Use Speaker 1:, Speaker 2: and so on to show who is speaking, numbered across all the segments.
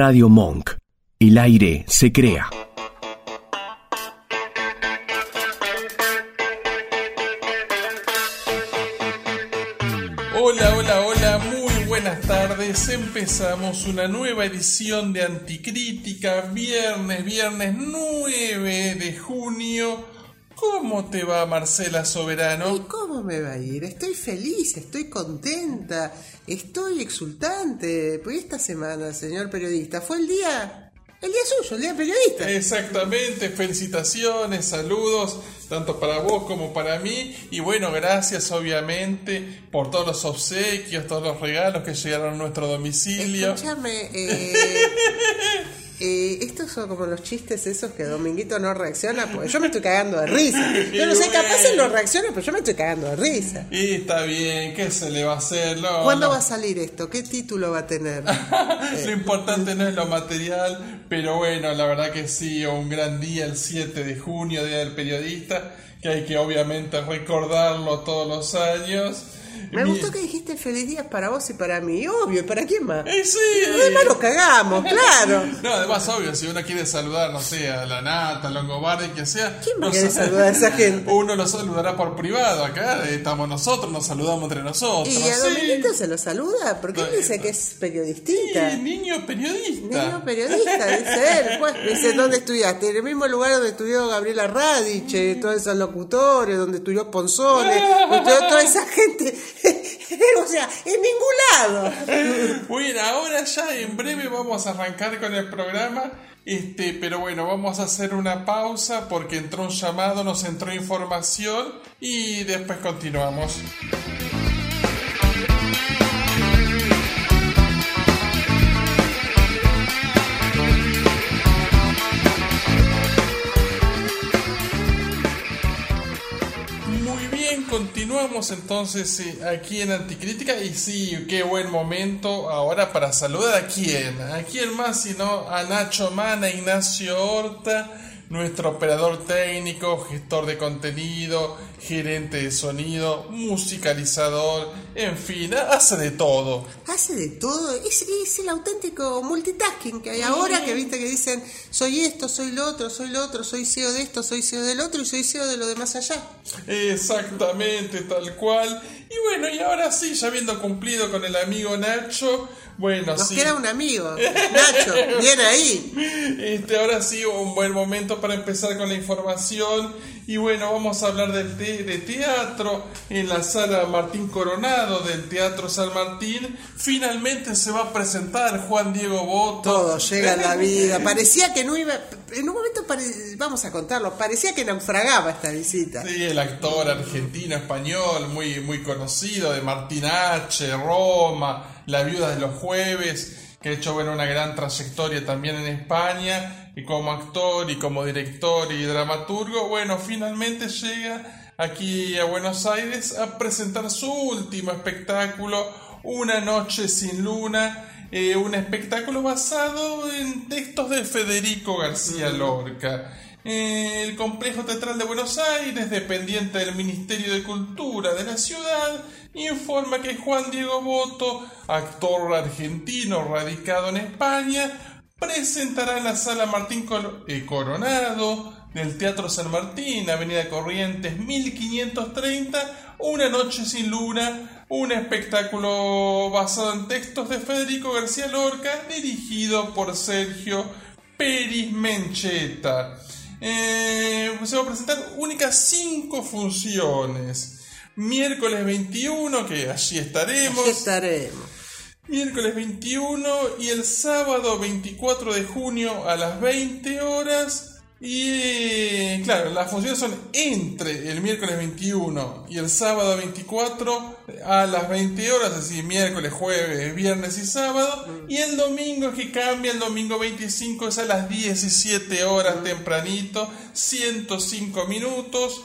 Speaker 1: Radio Monk. El aire se crea.
Speaker 2: Hola, hola, hola, muy buenas tardes. Empezamos una nueva edición de Anticrítica, viernes, viernes 9 de junio. ¿Cómo te va Marcela Soberano?
Speaker 3: ¿Y cómo me va a ir? Estoy feliz, estoy contenta, estoy exultante. Pues esta semana, señor periodista, fue el día el día suyo, el día periodista.
Speaker 2: Exactamente, felicitaciones, saludos, tanto para vos como para mí. Y bueno, gracias obviamente por todos los obsequios, todos los regalos que llegaron a nuestro domicilio.
Speaker 3: Escúchame, eh, eh, estos son como los chistes esos que Dominguito no reacciona, pues yo me estoy cagando de risa. Yo no sé, capaz él no reacciona, pero yo me estoy cagando de risa.
Speaker 2: Y está bien, ¿qué se le va a hacer? No,
Speaker 3: ¿Cuándo va a salir esto? ¿Qué título va a tener?
Speaker 2: lo importante no es lo material, pero bueno, la verdad que sí, un gran día el 7 de junio, Día del Periodista, que hay que obviamente recordarlo todos los años.
Speaker 3: Me
Speaker 2: Mi-
Speaker 3: gustó que dijiste feliz día para vos y para mí. Obvio, ¿y para quién más?
Speaker 2: Eh, sí.
Speaker 3: Además nos cagamos, claro.
Speaker 2: No, además, obvio, si uno quiere saludar, no sé, a la Nata, a Longobardi, que sea.
Speaker 3: ¿Quién va a querer saludar a esa gente?
Speaker 2: Uno lo saludará por privado, acá eh, estamos nosotros, nos saludamos entre nosotros.
Speaker 3: ¿Y a
Speaker 2: sí.
Speaker 3: Dominguito se lo saluda? Porque él dice que es periodistita.
Speaker 2: Sí, niño periodista.
Speaker 3: Niño periodista, dice él. Pues, dice, ¿dónde estudiaste? En el mismo lugar donde estudió Gabriela Radice, todos esos locutores, donde estudió Ponzones, donde estudió toda esa gente. o sea, en ningún lado.
Speaker 2: Bueno, ahora ya en breve vamos a arrancar con el programa. Este, pero bueno, vamos a hacer una pausa porque entró un llamado, nos entró información y después continuamos. Continuamos entonces eh, aquí en Anticrítica. Y sí, qué buen momento ahora para saludar a quién, a quién más sino a Nacho Mana, Ignacio Horta, nuestro operador técnico, gestor de contenido, gerente de sonido, musicalizador, en fin, hace de todo.
Speaker 3: Hace de todo. Es, es el auténtico multitasking que hay ahora, que viste que dicen, soy esto, soy lo otro, soy lo otro, soy CEO de esto, soy CEO del otro y soy CEO de lo demás allá.
Speaker 2: Exactamente, tal cual. Y bueno, y ahora sí, ya habiendo cumplido con el amigo Nacho, bueno,
Speaker 3: Nos
Speaker 2: sí.
Speaker 3: queda un amigo, Nacho, bien ahí.
Speaker 2: Este, ahora sí, un buen momento para empezar con la información. Y bueno, vamos a hablar del te- de teatro en la sala Martín Coronado del Teatro San Martín. Finalmente se va a presentar Juan Diego Boto.
Speaker 3: Todo llega a la vida. Parecía que no iba. En un momento, pare- vamos a contarlo, parecía que naufragaba esta visita.
Speaker 2: Sí, el actor argentino español muy, muy conocido de Martín H, Roma, La Viuda de los Jueves, que ha hecho bueno, una gran trayectoria también en España, y como actor y como director y dramaturgo, bueno, finalmente llega aquí a Buenos Aires a presentar su último espectáculo, Una Noche sin Luna, eh, un espectáculo basado en textos de Federico García Lorca. Eh, El complejo teatral de Buenos Aires, dependiente del Ministerio de Cultura de la ciudad, informa que Juan Diego Boto, actor argentino radicado en España, presentará en la sala Martín eh, Coronado del Teatro San Martín, Avenida Corrientes 1530, Una Noche sin Luna, un espectáculo basado en textos de Federico García Lorca, dirigido por Sergio Peris Mencheta. Eh, se va a presentar únicas cinco funciones. Miércoles 21, que allí estaremos.
Speaker 3: Aquí estaremos.
Speaker 2: Miércoles 21 y el sábado 24 de junio a las 20 horas. Y claro, las funciones son entre el miércoles 21 y el sábado 24 a las 20 horas, así miércoles, jueves, viernes y sábado. Y el domingo es que cambia, el domingo 25 es a las 17 horas tempranito, 105 minutos.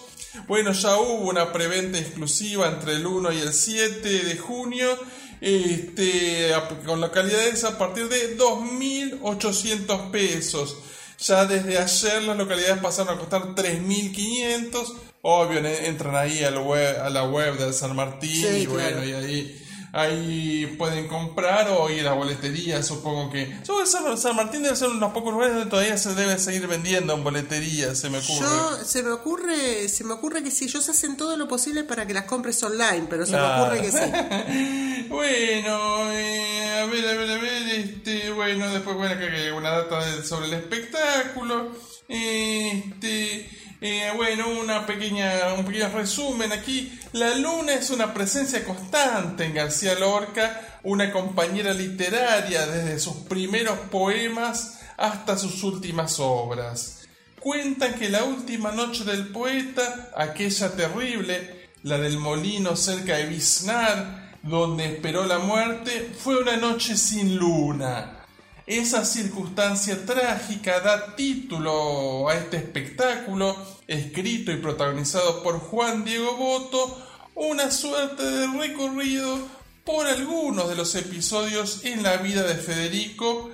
Speaker 2: Bueno, ya hubo una preventa exclusiva entre el 1 y el 7 de junio este, a- con localidades a partir de 2.800 pesos. Ya desde ayer las localidades pasaron a costar 3.500. Obvio, entran ahí al web- a la web del San Martín
Speaker 3: Sí,
Speaker 2: y bueno, y ahí ahí pueden comprar o ir a boletería, supongo que. Yo, San, San Martín debe ser uno de los pocos lugares donde todavía se debe seguir vendiendo en boletería, se me ocurre.
Speaker 3: Yo, se me ocurre, se me ocurre que sí, ellos hacen todo lo posible para que las compres online, pero se me ocurre que sí.
Speaker 2: bueno, eh, a ver, a ver, a ver, este, bueno, después, bueno, acá hay una data sobre el espectáculo, este, eh, bueno, una pequeña, un pequeño resumen aquí, la luna es una presencia constante en García Lorca, una compañera literaria desde sus primeros poemas hasta sus últimas obras. Cuentan que la última noche del poeta, aquella terrible, la del molino cerca de Biznar, donde esperó la muerte, fue una noche sin luna. Esa circunstancia trágica da título a este espectáculo, escrito y protagonizado por Juan Diego Boto, una suerte de recorrido por algunos de los episodios en la vida de Federico,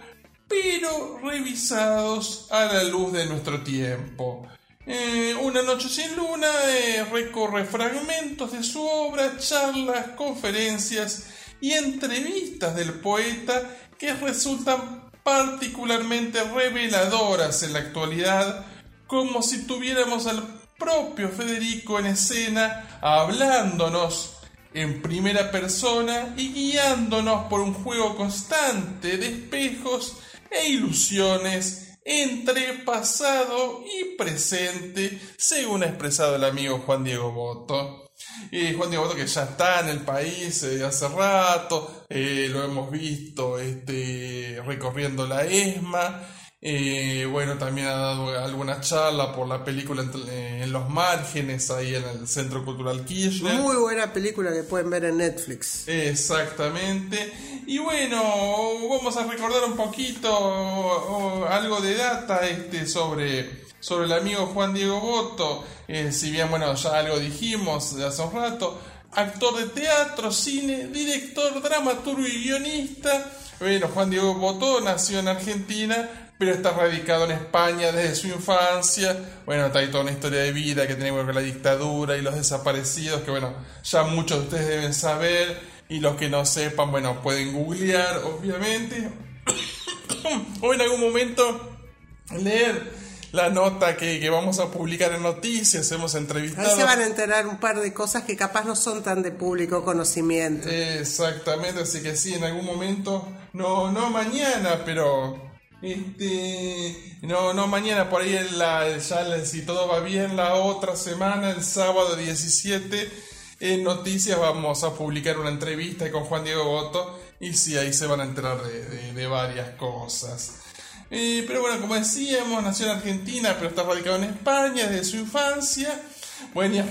Speaker 2: pero revisados a la luz de nuestro tiempo. Eh, una noche sin luna eh, recorre fragmentos de su obra, charlas, conferencias y entrevistas del poeta que resultan particularmente reveladoras en la actualidad, como si tuviéramos al propio Federico en escena hablándonos en primera persona y guiándonos por un juego constante de espejos e ilusiones entre pasado y presente, según ha expresado el amigo Juan Diego Boto. Y Juan Diego Boto que ya está en el país eh, hace rato, eh, lo hemos visto este, recorriendo la ESMA, eh, bueno, también ha dado alguna charla por la película en, en Los Márgenes, ahí en el Centro Cultural Kirchner.
Speaker 3: Muy buena película que pueden ver en Netflix.
Speaker 2: Exactamente. Y bueno, vamos a recordar un poquito o, o, algo de data este, sobre, sobre el amigo Juan Diego Boto. Eh, si bien, bueno, ya algo dijimos hace un rato. Actor de teatro, cine, director, dramaturgo y guionista. Bueno, Juan Diego Boto nació en Argentina, pero está radicado en España desde su infancia. Bueno, está ahí toda una historia de vida que tiene que ver con la dictadura y los desaparecidos, que bueno, ya muchos de ustedes deben saber. Y los que no sepan, bueno, pueden googlear, obviamente. o en algún momento leer la nota que, que, vamos a publicar en noticias, hemos entrevistado.
Speaker 3: Ahí se van a enterar un par de cosas que capaz no son tan de público conocimiento.
Speaker 2: Exactamente, así que sí, en algún momento, no, no mañana, pero este no, no mañana, por ahí en la, ya si todo va bien, la otra semana, el sábado 17, en noticias vamos a publicar una entrevista con Juan Diego Boto y sí, ahí se van a enterar de, de, de varias cosas. Pero bueno, como decíamos, nació en Argentina, pero está radicado en España desde su infancia. Bueno, y es,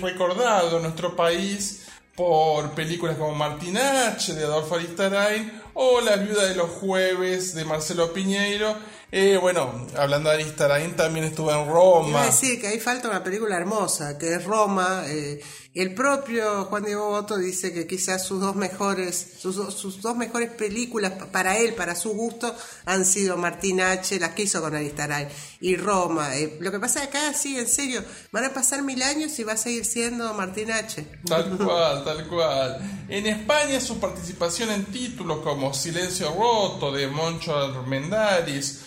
Speaker 2: recordado en nuestro país por películas como Martin H. de Adolfo Aristarain o La viuda de los jueves de Marcelo Piñeiro. Eh, bueno, hablando de Aristarain, también estuvo en Roma.
Speaker 3: Decir que ahí falta una película hermosa, que es Roma. Eh, el propio Juan Diego Boto dice que quizás sus dos mejores, sus, sus, dos mejores películas para él, para su gusto, han sido Martín H., las que hizo con Aristaray, y Roma. Eh, lo que pasa acá, sí, en serio, van a pasar mil años y va a seguir siendo Martín H.
Speaker 2: Tal cual, tal cual. En España su participación en títulos como Silencio Roto de Moncho Armendáriz,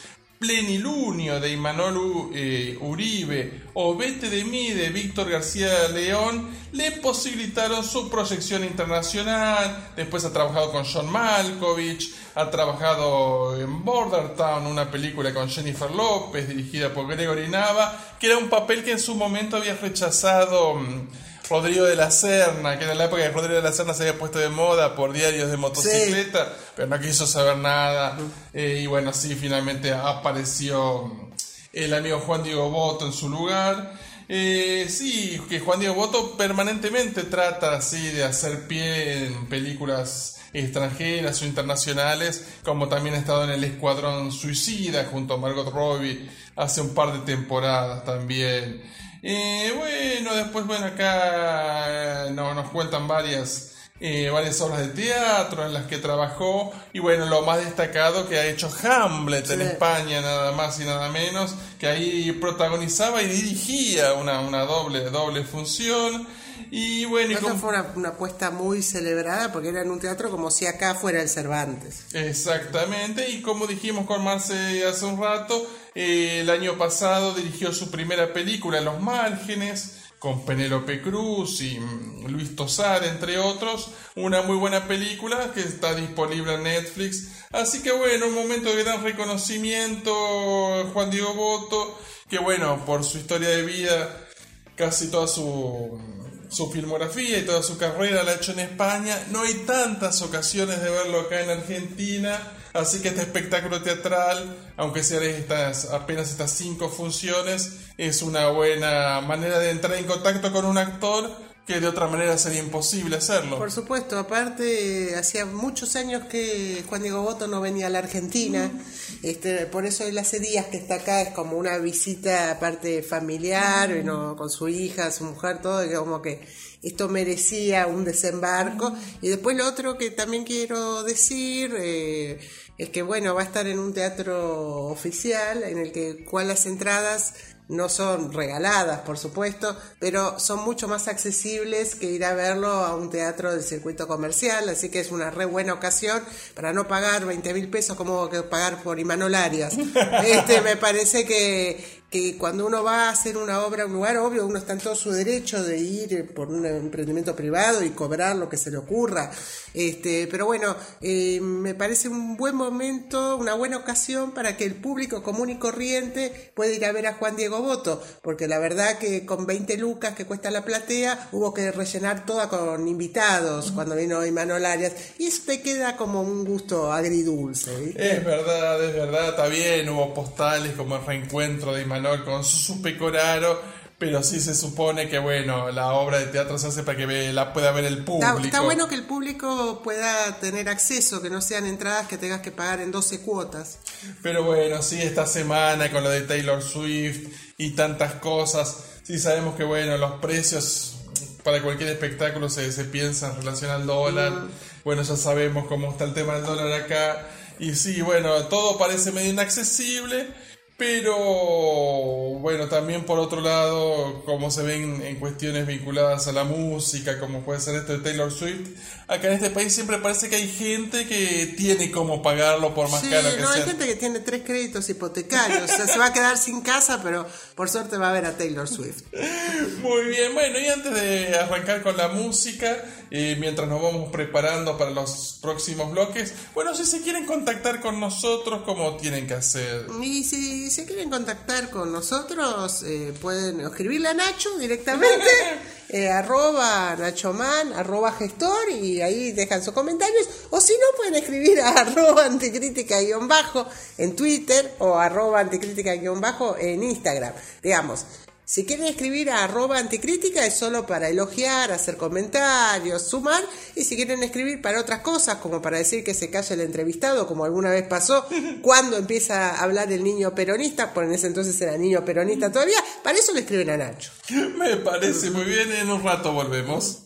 Speaker 2: Plenilunio de Imanol eh, Uribe o Vete de mí de Víctor García León le posibilitaron su proyección internacional. Después ha trabajado con John Malkovich, ha trabajado en Border Town, una película con Jennifer López dirigida por Gregory Nava, que era un papel que en su momento había rechazado. Mmm, Rodrigo de la Serna, que en la época de Rodrigo de la Serna se había puesto de moda por diarios de motocicleta, sí. pero no quiso saber nada. Eh, y bueno, sí, finalmente apareció el amigo Juan Diego Boto en su lugar. Eh, sí, que Juan Diego Boto permanentemente trata así de hacer pie en películas extranjeras o internacionales, como también ha estado en el Escuadrón Suicida junto a Margot Robbie hace un par de temporadas también. Eh, bueno, después, bueno, acá no, nos cuentan varias, eh, varias obras de teatro en las que trabajó. Y bueno, lo más destacado que ha hecho Hamlet sí. en España, nada más y nada menos, que ahí protagonizaba y dirigía una, una doble, doble función. Y bueno, y como-
Speaker 3: fue una, una apuesta muy celebrada porque era en un teatro como si acá fuera el Cervantes.
Speaker 2: Exactamente, y como dijimos con Marce hace un rato, eh, el año pasado dirigió su primera película, Los Márgenes, con Penélope Cruz y mm, Luis Tosar, entre otros. Una muy buena película que está disponible en Netflix. Así que bueno, un momento de gran reconocimiento, Juan Diego Boto, que bueno, por su historia de vida, casi toda su, su filmografía y toda su carrera la ha hecho en España. No hay tantas ocasiones de verlo acá en Argentina, así que este espectáculo teatral, aunque sean estas, apenas estas cinco funciones, es una buena manera de entrar en contacto con un actor que de otra manera sería imposible hacerlo.
Speaker 3: Por supuesto, aparte, hacía muchos años que Juan Diego Boto no venía a la Argentina, este, por eso él hace días que está acá, es como una visita aparte familiar, ¿no? con su hija, su mujer, todo, y como que esto merecía un desembarco. Y después lo otro que también quiero decir eh, es que, bueno, va a estar en un teatro oficial en el que cual las entradas no son regaladas, por supuesto, pero son mucho más accesibles que ir a verlo a un teatro del circuito comercial, así que es una re buena ocasión para no pagar 20 mil pesos como que pagar por Imanol Arias. Este, me parece que, que cuando uno va a hacer una obra a un lugar, obvio, uno está en todo su derecho de ir por un emprendimiento privado y cobrar lo que se le ocurra. Este, pero bueno, eh, me parece un buen momento, una buena ocasión para que el público común y corriente pueda ir a ver a Juan Diego Boto, porque la verdad que con 20 lucas que cuesta la platea, hubo que rellenar toda con invitados cuando vino Imanol Arias, y eso queda como un gusto agridulce. ¿viste?
Speaker 2: Es verdad, es verdad, está bien, hubo postales como el reencuentro de Imanol con Susu Pecoraro, pero sí se supone que, bueno, la obra de teatro se hace para que la pueda ver el público.
Speaker 3: Está, está bueno que el público pueda tener acceso, que no sean entradas que tengas que pagar en 12 cuotas.
Speaker 2: Pero bueno, sí, esta semana con lo de Taylor Swift y tantas cosas, sí sabemos que, bueno, los precios para cualquier espectáculo se, se piensa en relación al dólar. Bueno, ya sabemos cómo está el tema del dólar acá. Y sí, bueno, todo parece medio inaccesible. Pero bueno, también por otro lado, como se ven en cuestiones vinculadas a la música, como puede ser esto de Taylor Swift, acá en este país siempre parece que hay gente que tiene como pagarlo por más
Speaker 3: Sí,
Speaker 2: caro que
Speaker 3: no, hay gente que tiene tres créditos hipotecarios, o sea, se va a quedar sin casa, pero por suerte va a ver a Taylor Swift.
Speaker 2: Muy bien, bueno, y antes de arrancar con la música, eh, mientras nos vamos preparando para los próximos bloques, bueno, si se quieren contactar con nosotros, ¿cómo tienen que hacer?
Speaker 3: Y si se quieren contactar con nosotros, eh, pueden escribirle a Nacho directamente, eh, arroba nachoman, arroba gestor, y ahí dejan sus comentarios. O si no, pueden escribir a arroba anticrítica-bajo en Twitter o arroba anticrítica-bajo en Instagram. Digamos, si quieren escribir a arroba anticrítica es solo para elogiar, hacer comentarios, sumar. Y si quieren escribir para otras cosas, como para decir que se calle el entrevistado, como alguna vez pasó, cuando empieza a hablar el niño peronista, por en ese entonces era niño peronista todavía, para eso le escriben a Nacho.
Speaker 2: Me parece muy bien, en un rato volvemos.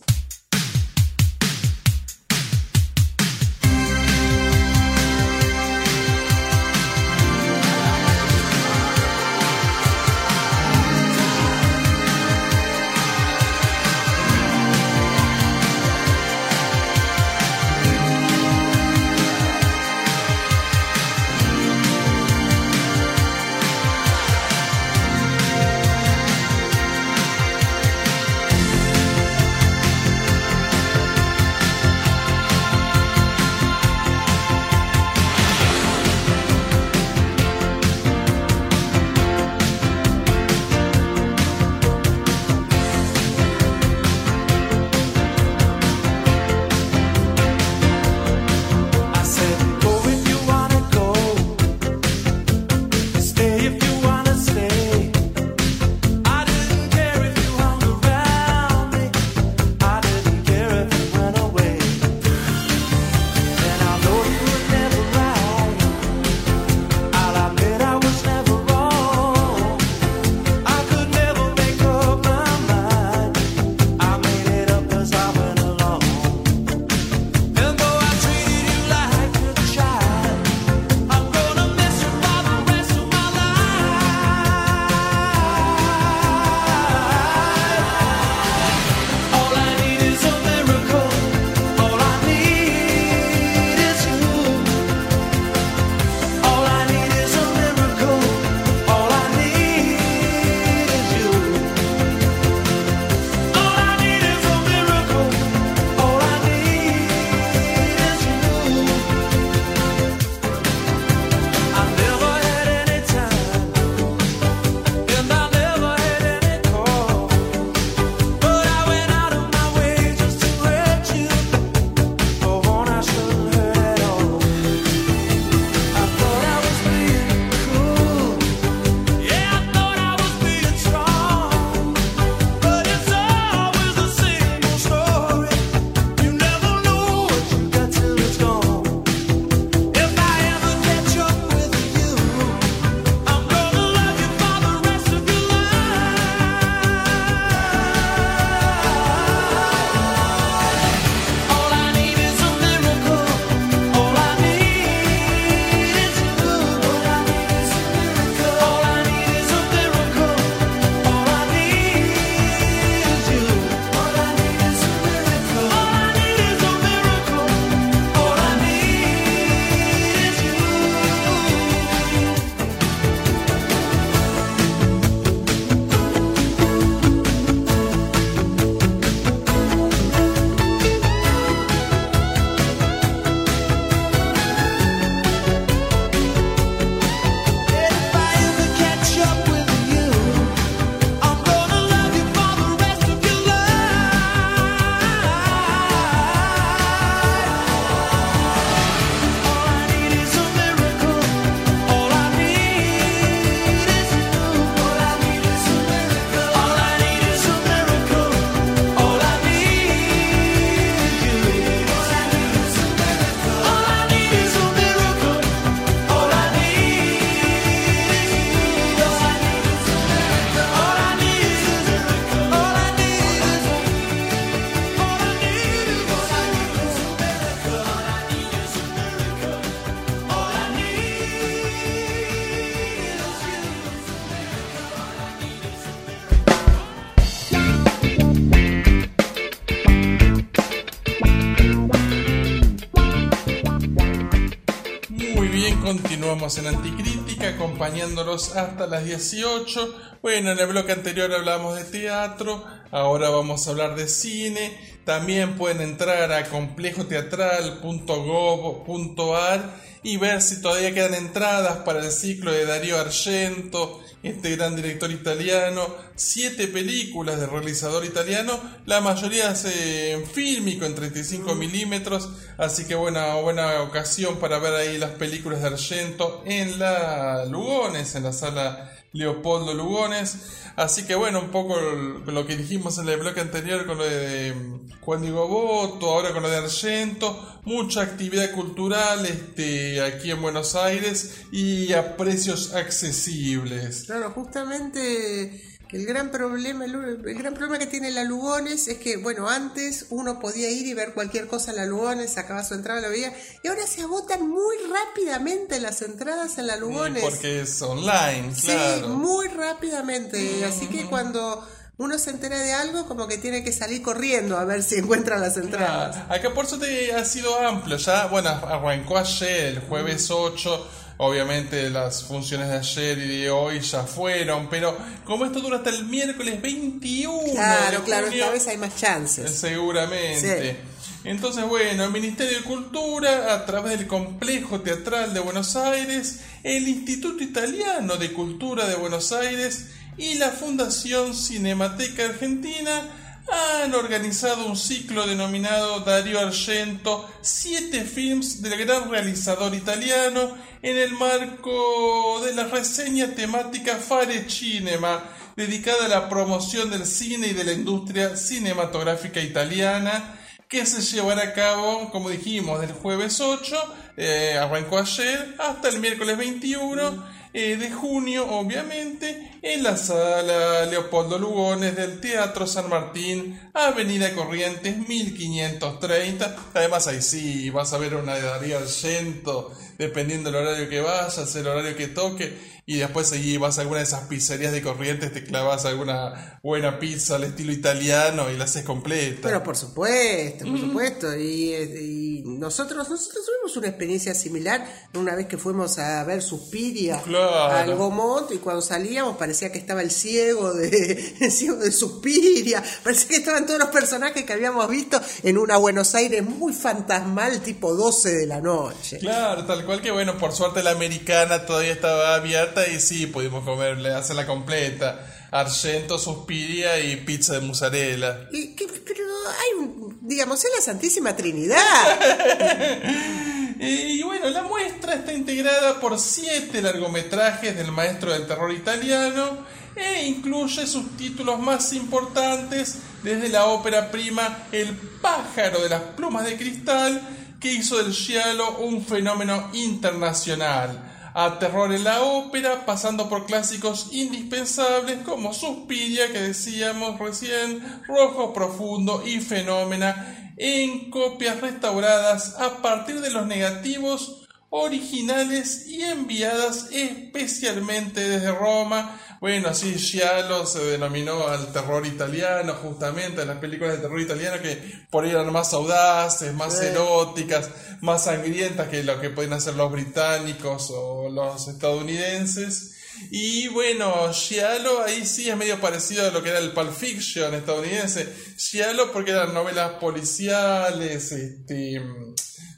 Speaker 2: En Anticrítica acompañándolos hasta las 18. Bueno, en el bloque anterior hablamos de teatro, ahora vamos a hablar de cine. También pueden entrar a complejoteatral.gov.ar y ver si todavía quedan entradas para el ciclo de Darío Argento, este gran director italiano, siete películas de realizador italiano, la mayoría en fílmico en 35 milímetros, así que buena, buena ocasión para ver ahí las películas de Argento en la Lugones, en la sala Leopoldo Lugones. Así que bueno, un poco lo que dijimos en el bloque anterior con lo de Juan Diego Boto, ahora con lo de Argento, mucha actividad cultural este, aquí en Buenos Aires y a precios accesibles.
Speaker 3: Claro, justamente el gran problema, el, gran problema que tiene la Lugones es que, bueno, antes uno podía ir y ver cualquier cosa en la Lugones, sacaba su entrada, lo veía, y ahora se agotan muy rápidamente las entradas en la Lugones.
Speaker 2: Porque es online,
Speaker 3: claro. Sí, muy rápidamente. Así que cuando uno se entera de algo, como que tiene que salir corriendo a ver si encuentra las entradas.
Speaker 2: Acá por suerte ha sido amplio, ya, bueno, arrancó ayer, el jueves 8 Obviamente las funciones de ayer y de hoy ya fueron, pero como esto dura hasta el miércoles 21.
Speaker 3: Claro, claro, esta vez hay más chances.
Speaker 2: Seguramente. Entonces, bueno, el Ministerio de Cultura, a través del Complejo Teatral de Buenos Aires, el Instituto Italiano de Cultura de Buenos Aires y la Fundación Cinemateca Argentina han organizado un ciclo denominado Dario Argento, siete films del gran realizador italiano en el marco de la reseña temática Fare Cinema, dedicada a la promoción del cine y de la industria cinematográfica italiana, que se llevará a cabo, como dijimos, del jueves 8, eh, arrancó ayer, hasta el miércoles 21 eh, de junio, obviamente, en la sala Leopoldo Lugones del Teatro San Martín, Avenida Corrientes 1530. Además, ahí sí vas a ver una de Darío Argento, dependiendo del horario que vayas, el horario que toque y después allí vas a alguna de esas pizzerías de corrientes, te clavas alguna buena pizza al estilo italiano y la haces completa.
Speaker 3: Pero por supuesto, por supuesto. Y, nosotros, nosotros tuvimos una experiencia similar una vez que fuimos a ver Suspiria al Gomont y cuando salíamos parecía que estaba el ciego de, el ciego de Suspiria, parecía que estaban todos los personajes que habíamos visto en una Buenos Aires muy fantasmal tipo 12 de la noche.
Speaker 2: Claro, tal cual que bueno, por suerte la americana todavía estaba abierta y sí, pudimos comerle, hacerla completa. Argento, suspiria y pizza de mozzarella.
Speaker 3: Y, pero hay, digamos, es la Santísima Trinidad.
Speaker 2: y bueno, la muestra está integrada por siete largometrajes del maestro del terror italiano e incluye sus títulos más importantes desde la ópera prima El pájaro de las plumas de cristal que hizo del giallo un fenómeno internacional. A en la ópera, pasando por clásicos indispensables como Suspiria, que decíamos recién, Rojo Profundo y Fenómena, en copias restauradas a partir de los negativos originales y enviadas especialmente desde Roma bueno, así Giallo se denominó al terror italiano, justamente, a las películas de terror italiano que por ahí eran más audaces, más eróticas, más sangrientas que lo que pueden hacer los británicos o los estadounidenses. Y bueno, Giallo ahí sí es medio parecido a lo que era el Pulp Fiction estadounidense. Giallo porque eran novelas policiales, este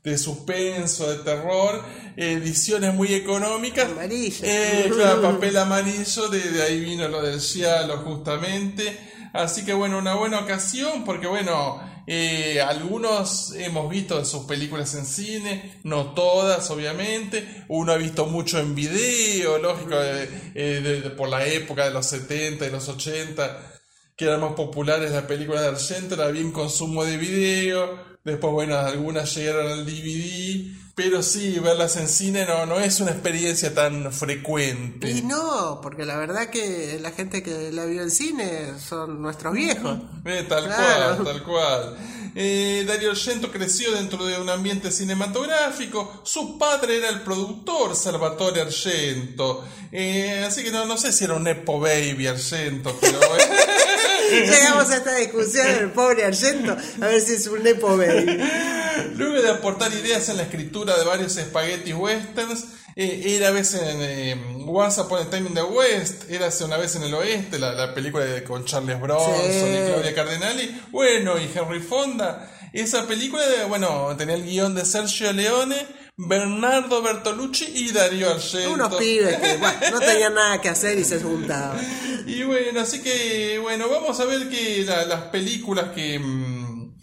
Speaker 2: de suspenso, de terror, ediciones muy económicas.
Speaker 3: Amarillo.
Speaker 2: Eh, claro, papel amarillo, de, ahí vino lo del cielo justamente. Así que bueno, una buena ocasión porque bueno, eh, algunos hemos visto sus películas en cine, no todas obviamente, uno ha visto mucho en video, lógico, eh, por la época de los 70 y los 80, que eran más populares las películas de Argento, era bien consumo de video, Después, bueno, algunas llegaron al DVD, pero sí, verlas en cine no, no es una experiencia tan frecuente.
Speaker 3: Y no, porque la verdad que la gente que la vio en cine son nuestros viejos.
Speaker 2: Eh, tal cual, tal cual. Eh, Dario Argento creció dentro de un ambiente cinematográfico. Su padre era el productor Salvatore Argento. Eh, así que no, no sé si era un Nepo Baby Argento, pero.
Speaker 3: Llegamos a esta discusión el pobre Argento, a ver si es un Nepo Baby.
Speaker 2: Luego de aportar ideas en la escritura de varios spaghetti westerns, Eh, era vez en eh, Once Upon a Time in the West, era hace una vez en el oeste, la, la película de, con Charles Bronson
Speaker 3: Sí.
Speaker 2: y Claudia Cardinali, bueno, y Henry Fonda. Esa película, de, bueno, tenía el guion de Sergio Leone, Bernardo Bertolucci y Darío Argento.
Speaker 3: Unos pibes que bueno, no tenían nada que hacer y se juntaban.
Speaker 2: Y bueno, así que, bueno, vamos a ver que la- las películas que, mm,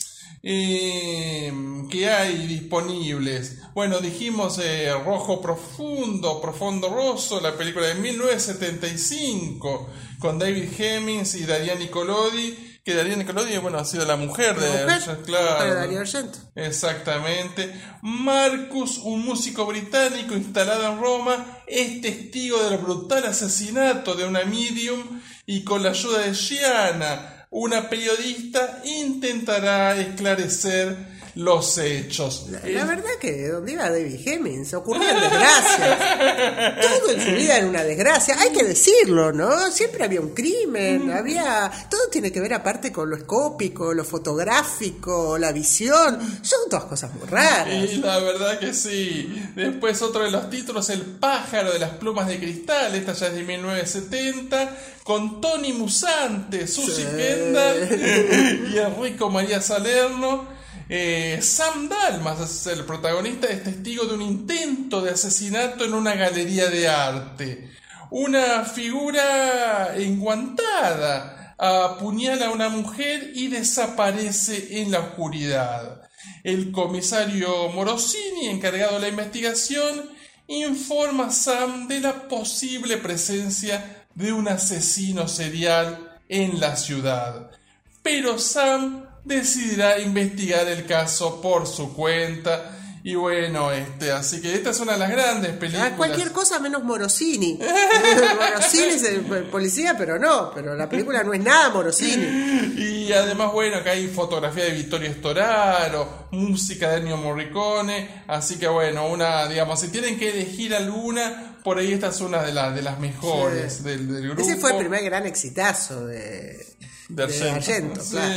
Speaker 2: eh, que hay disponibles. Bueno, dijimos eh, Rojo Profundo, Profundo Rosso, la película de 1975, con David Hemmings y Daria Nicolodi, que Daria Nicolodi, bueno, ha sido la mujer de...
Speaker 3: Mujer,
Speaker 2: claro.
Speaker 3: de Darío Argento.
Speaker 2: Exactamente. Marcus, un músico británico instalado en Roma, es testigo del brutal asesinato de una medium y con la ayuda de Gianna, una periodista, intentará esclarecer los hechos.
Speaker 3: La, la verdad que donde iba David Hemmings ocurrían desgracias. Todo en su vida era una desgracia. Hay que decirlo, ¿no? Siempre había un crimen, había... Todo tiene que ver aparte con lo escópico, lo fotográfico, la visión. Son todas cosas muy raras.
Speaker 2: Y la verdad que sí. Después otro de los títulos, El pájaro de las plumas de cristal. Esta ya es de 1970. Con Tony Musante, Susi
Speaker 3: Sí.
Speaker 2: Kendall y Enrico María Salerno. Eh, Sam Dalmas es el protagonista, es testigo de un intento de asesinato en una galería de arte. Una figura enguantada apuñala a una mujer y desaparece en la oscuridad. El comisario Morosini, encargado de la investigación, informa a Sam de la posible presencia de un asesino serial en la ciudad. Pero Sam decidirá investigar el caso por su cuenta. Y bueno, este, así que esta es una de las grandes películas.
Speaker 3: Ah, cualquier cosa menos Morosini. Morosini es el policía, pero no. Pero la película no es nada Morosini.
Speaker 2: Y además, bueno, que hay fotografía de Vittorio Storaro, música de Ennio Morricone, así que bueno, una, digamos, si tienen que elegir alguna, por ahí esta es una de, las de las mejores
Speaker 3: Sí.
Speaker 2: del, del grupo.
Speaker 3: Ese fue el primer gran exitazo de,
Speaker 2: de
Speaker 3: de Argento,
Speaker 2: Sí.
Speaker 3: claro.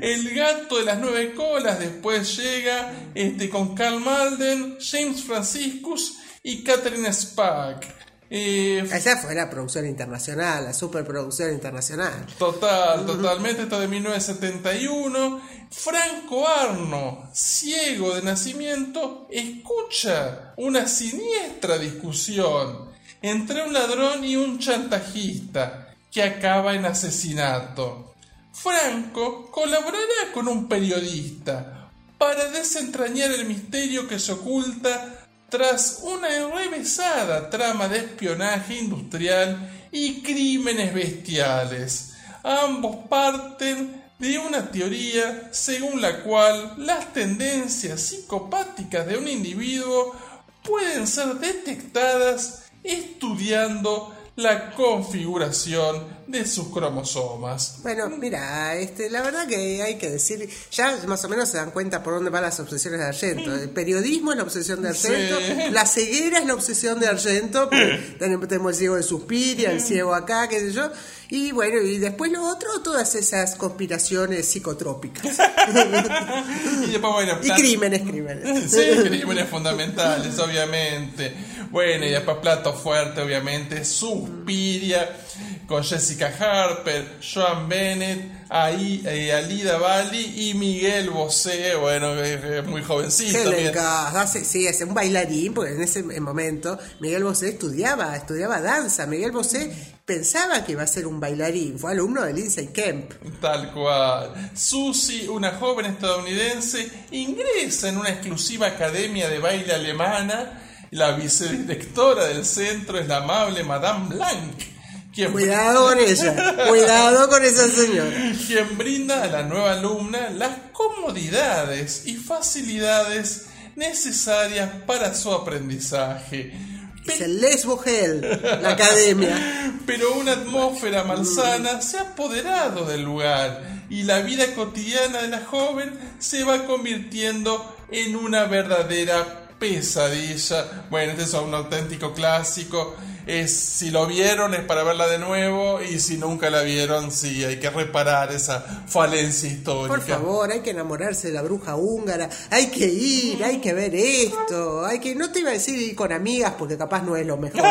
Speaker 2: El gato de las nueve colas después llega este, con Carl Malden, James Franciscus y Catherine Spack. Eh,
Speaker 3: Esa fue la producción internacional, la superproducción internacional.
Speaker 2: Total, totalmente, esto de 1971. Franco Arno, ciego de nacimiento, escucha una siniestra discusión entre un ladrón y un chantajista que acaba en asesinato. Franco colaborará con un periodista para desentrañar el misterio que se oculta tras una enrevesada trama de espionaje industrial y crímenes bestiales. Ambos parten de una teoría según la cual las tendencias psicopáticas de un individuo pueden ser detectadas estudiando la configuración de sus cromosomas.
Speaker 3: Bueno, mira, este, la verdad que hay que decir, ya más o menos se dan cuenta por dónde van las obsesiones de Argento. El periodismo es la obsesión de Argento,
Speaker 2: Sí.
Speaker 3: la ceguera es la obsesión de Argento, tenemos, el ciego de Suspiria, el ciego acá, qué sé yo, y bueno, y después lo otro, todas esas conspiraciones psicotrópicas.
Speaker 2: Y después, bueno,
Speaker 3: y crímenes, crímenes.
Speaker 2: Sí, crímenes fundamentales, obviamente. Bueno, y después plato fuerte, obviamente, Suspiria, con Jessica Harper, Joan Bennett, ahí, eh, Alida Bali y Miguel Bosé, bueno, es, es muy jovencito.
Speaker 3: Hace- sí, es un bailarín, porque en ese momento Miguel Bosé estudiaba, estudiaba danza. Miguel Bosé pensaba que iba a ser un bailarín, fue alumno de Lindsay Kemp.
Speaker 2: Tal cual. Susie, una joven estadounidense, ingresa en una exclusiva academia de baile alemana. La vicedirectora del centro es la amable Madame Blanc, quien
Speaker 3: Cuidado con ella, cuidado con esa señora.
Speaker 2: quien brinda a la nueva alumna las comodidades y facilidades necesarias para su aprendizaje.
Speaker 3: Es el Lesbo la academia.
Speaker 2: Pero una atmósfera malsana se ha apoderado del lugar y la vida cotidiana de la joven se va convirtiendo en una verdadera pesadilla. Bueno, este es un auténtico clásico. Es si lo vieron es para verla de nuevo y si nunca la vieron, sí, hay que reparar esa falencia histórica.
Speaker 3: Por favor, hay que enamorarse de la bruja húngara, hay que ir, hay que ver esto, hay que, no te iba a decir ir con amigas porque capaz no es lo mejor,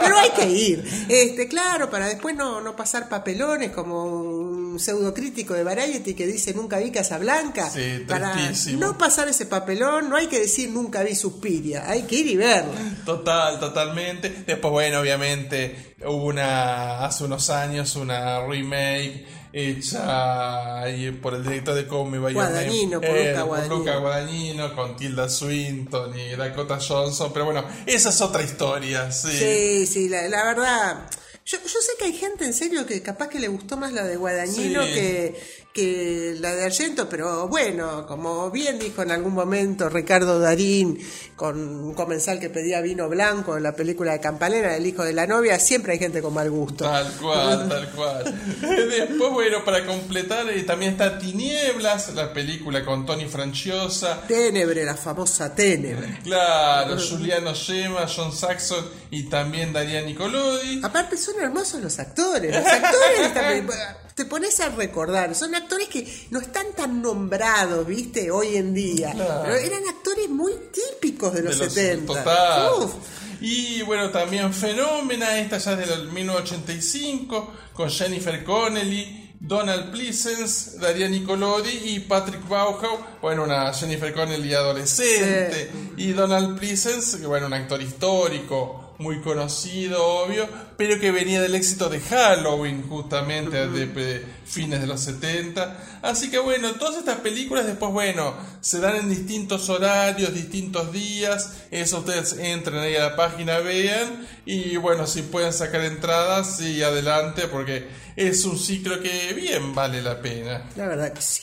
Speaker 3: pero hay que ir. Este, claro, para después no, no pasar papelones como un pseudo crítico de Variety que dice nunca vi Casablanca.
Speaker 2: Sí,
Speaker 3: para no pasar ese papelón, no hay que decir nunca vi Suspiria, hay que ir y verla.
Speaker 2: Total, totalmente. Después, bueno, obviamente hubo una, hace unos años, una remake hecha por el director de Call Me By.
Speaker 3: Guadagnino, por
Speaker 2: Eh,
Speaker 3: Luca
Speaker 2: por
Speaker 3: Guadagnino.
Speaker 2: Luca Guadagnino, con Tilda Swinton y Dakota Johnson. Pero bueno, esa es otra historia, sí.
Speaker 3: Sí, sí, la, la verdad. Yo, yo sé que hay gente en serio que capaz que le gustó más la de Guadagnino
Speaker 2: Sí.
Speaker 3: que, que la de Argento, pero bueno, como bien dijo en algún momento Ricardo Darín con un comensal que pedía vino blanco en la película de Campanera, El hijo de la novia, siempre hay gente con mal gusto.
Speaker 2: Tal cual, tal cual. Después, bueno, para completar, eh, también está Tinieblas, la película con Tony Franciosa.
Speaker 3: Ténebre, la famosa Ténebre.
Speaker 2: Claro, Juliano Gemma, John Saxon y también Daria Nicolodi.
Speaker 3: Aparte son hermosos los actores. Los actores película, te pones a recordar, son actores que no están tan nombrados, viste, hoy en día.
Speaker 2: Claro.
Speaker 3: Pero eran actores muy típicos de los,
Speaker 2: de los
Speaker 3: 70.
Speaker 2: Total.
Speaker 3: Uf.
Speaker 2: Y bueno, también Fenómena, esta ya es del 1985, con Jennifer Connelly, Donald Pleasence, Daria Nicolodi y Patrick Bauhaus. Bueno, una Jennifer Connelly adolescente. Y Donald Pleasence, que bueno, un actor histórico, muy conocido, obvio, pero que venía del éxito de Halloween, justamente, de, de fines de los 70. Así que bueno, todas estas películas después, bueno, se dan en distintos horarios, distintos días. Eso ustedes entren ahí a la página, vean. Y bueno, si pueden sacar entradas, sí, adelante, porque es un ciclo que bien vale la pena.
Speaker 3: La verdad que sí.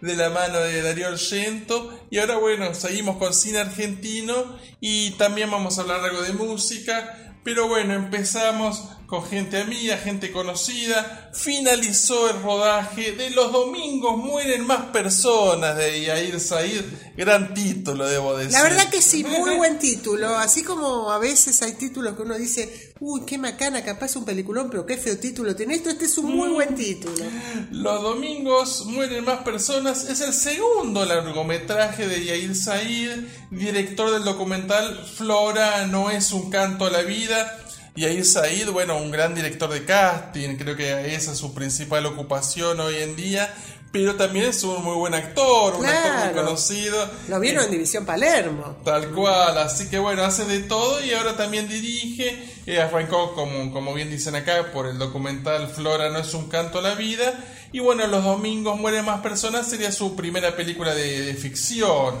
Speaker 2: De la mano de Darío Argento y ahora bueno, seguimos con cine argentino y también vamos a hablar algo de música, pero bueno, empezamos con gente amiga, gente conocida. Finalizó el rodaje de Los Domingos Mueren Más Personas de Yair Said. Gran título, debo decir.
Speaker 3: La verdad que sí, muy buen título. Así como a veces hay títulos que uno dice, uy, qué macana, capaz un peliculón, pero qué feo título tiene esto. Este es un muy buen título.
Speaker 2: Los Domingos Mueren Más Personas es el segundo largometraje de Yair Said, director del documental Flora no es un canto a la vida y ahí Said, bueno, un gran director de casting, creo que esa es su principal ocupación hoy en día, pero también es un muy buen actor, un actor muy conocido.
Speaker 3: Lo vieron en División Palermo.
Speaker 2: Tal cual, así que bueno, hace de todo y ahora también dirige. Eh, arrancó, como, como bien dicen acá, por el documental Flora no es un canto a la vida. Y bueno, Los Domingos mueren más personas sería su primera película de, de ficción.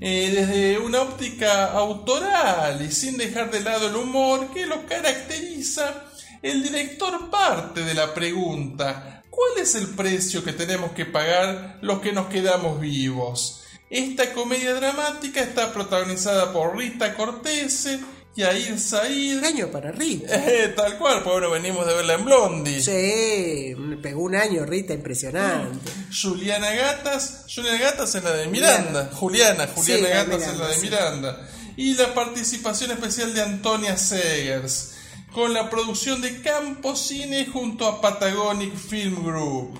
Speaker 2: Eh, desde una óptica autoral y sin dejar de lado el humor que lo caracteriza, el director parte de la pregunta, ¿cuál es el precio que tenemos que pagar los que nos quedamos vivos? Esta comedia dramática está protagonizada por Rita Cortese, Yair Said,
Speaker 3: Un año para Rita.
Speaker 2: eh, tal cual, pues bueno, venimos de verla en Blondie.
Speaker 3: Sí, pegó un año Rita, impresionante.
Speaker 2: Juliana Gatas, Juliana Gatas es la de Miranda, Juliana, Juliana
Speaker 3: Sí, de
Speaker 2: Gatas es la de
Speaker 3: sí.
Speaker 2: Miranda. Y la participación especial de Antonia Segers, con la producción de Campo Cine junto a Patagonic Film Group.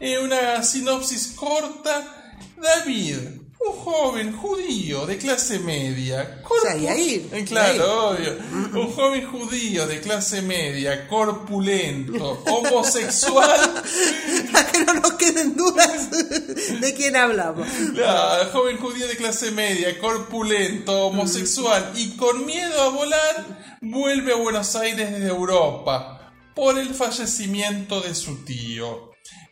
Speaker 2: Eh, una sinopsis corta, David, un joven judío de clase media,
Speaker 3: sea, Yair,
Speaker 2: Eh, claro, obvio. Un joven judío de clase media, corpulento, homosexual,
Speaker 3: Para que no nos queden dudas de quién hablamos.
Speaker 2: Ah, joven judío de clase media, corpulento, homosexual y con miedo a volar, vuelve a Buenos Aires desde Europa por el fallecimiento de su tío.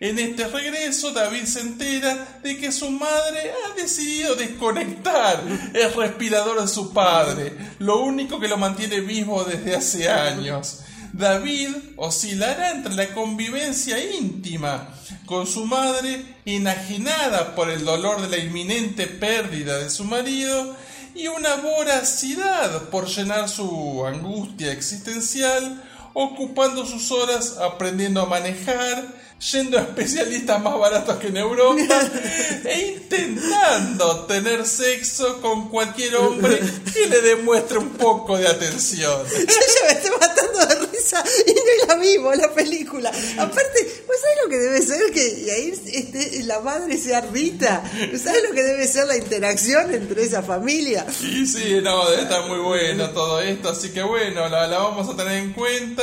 Speaker 2: En este regreso, David se entera de que su madre ha decidido desconectar el respirador de su padre, lo único que lo mantiene vivo desde hace años. David oscilará entre la convivencia íntima con su madre, enajenada por el dolor de la inminente pérdida de su marido, y una voracidad por llenar su angustia existencial, ocupando sus horas aprendiendo a manejar, yendo a especialistas más baratos que en Europa e intentando tener sexo con cualquier hombre que le demuestre un poco de atención.
Speaker 3: Yo ya me estoy matando de risa y no la vimos la película. Aparte, ¿vos sabés lo que debe ser que ahí este, la madre sea Rita? ¿Sabés lo que debe ser la interacción entre esa familia?
Speaker 2: Y sí, no, debe estar muy bueno todo esto, así que bueno, la, la vamos a tener en cuenta.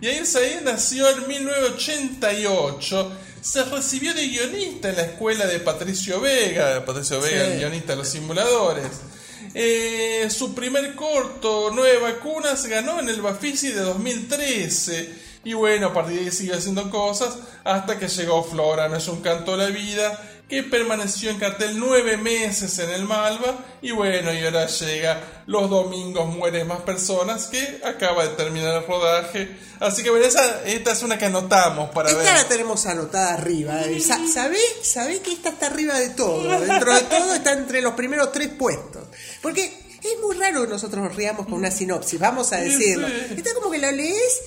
Speaker 2: Y ahí Said nació en 1988. Se recibió de guionista en la escuela de Patricio Vega. Patricio Vega,
Speaker 3: Sí.
Speaker 2: el guionista de los simuladores. Eh, su primer corto, Nueve Vacunas, ganó en el Bafisi de 2013. Y bueno, a partir de ahí siguió haciendo cosas hasta que llegó Flora, no es un canto a la vida, que permaneció en cartel nueve meses en el Malva. Y bueno, y ahora llega Los Domingos Mueren Más Personas, que acaba de terminar el rodaje. Así que bueno, esa, esta es una que anotamos para
Speaker 3: Esta
Speaker 2: ver.
Speaker 3: la tenemos anotada arriba. Eh, sa- ¿Sabé, sabé que esta está arriba de todo? Dentro de todo está entre los primeros tres puestos. Porque es muy raro que nosotros nos riamos con una sinopsis, vamos a decirlo. Está como que la lees,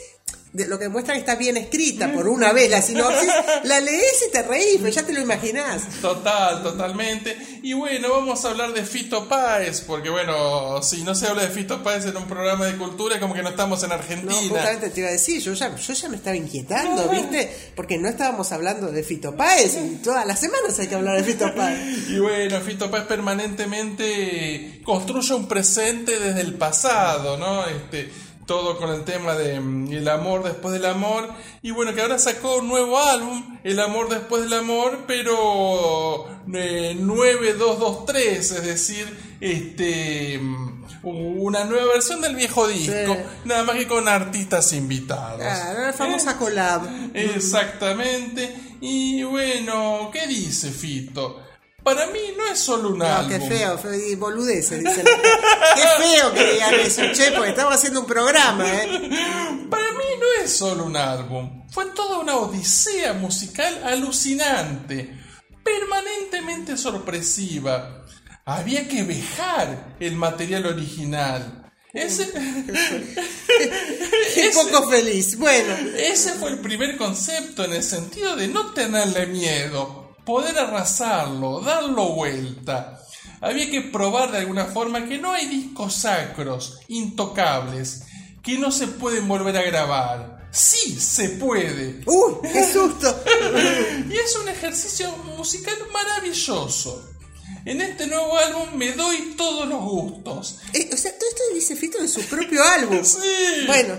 Speaker 3: de- lo que muestra que está bien escrita por una vez la sinopsis, la lees y te reís, pero ya te lo imaginás.
Speaker 2: Total, totalmente. Y bueno, vamos a hablar de Fito Páez, porque bueno, si no se habla de Fito Páez en un programa de cultura, como que no estamos en
Speaker 3: No,
Speaker 2: Argentina.
Speaker 3: justamente te iba a decir, yo ya, yo ya me estaba inquietando, ¿viste? Porque no estábamos hablando de Fito Páez y todas las semanas hay que hablar de Fito Páez.
Speaker 2: Y bueno, Fito Páez permanentemente construye un presente desde el pasado, ¿no? Este, todo con el tema de mm, el amor después del amor. Y bueno, que ahora sacó un nuevo álbum, El amor después del amor, pero eh, 9223, es decir, este mm, una nueva versión del viejo disco,
Speaker 3: Sí.
Speaker 2: nada más que con artistas invitados.
Speaker 3: Claro, la famosa collab.
Speaker 2: Exactamente. Y bueno, ¿qué dice Fito? Para mí no es solo un
Speaker 3: No,
Speaker 2: álbum.
Speaker 3: qué feo, feo, boludeces, dicen. qué feo que digan eso, che, porque estamos haciendo un programa, ¿eh?
Speaker 2: Para mí no es solo un álbum, fue toda una odisea musical alucinante, permanentemente sorpresiva. Había que vejar el material original. Ese,
Speaker 3: Qué poco feliz. Bueno,
Speaker 2: ese fue el primer concepto en el sentido de no tenerle miedo, poder arrasarlo, darlo vuelta. Había que probar de alguna forma que no hay discos sacros, intocables, que no se pueden volver a grabar. Sí, se puede.
Speaker 3: uy, qué susto.
Speaker 2: Y es un ejercicio musical maravilloso. En este nuevo álbum me doy todos los gustos.
Speaker 3: Eh, o sea, todo esto dice Fito en su propio álbum.
Speaker 2: Sí.
Speaker 3: Bueno,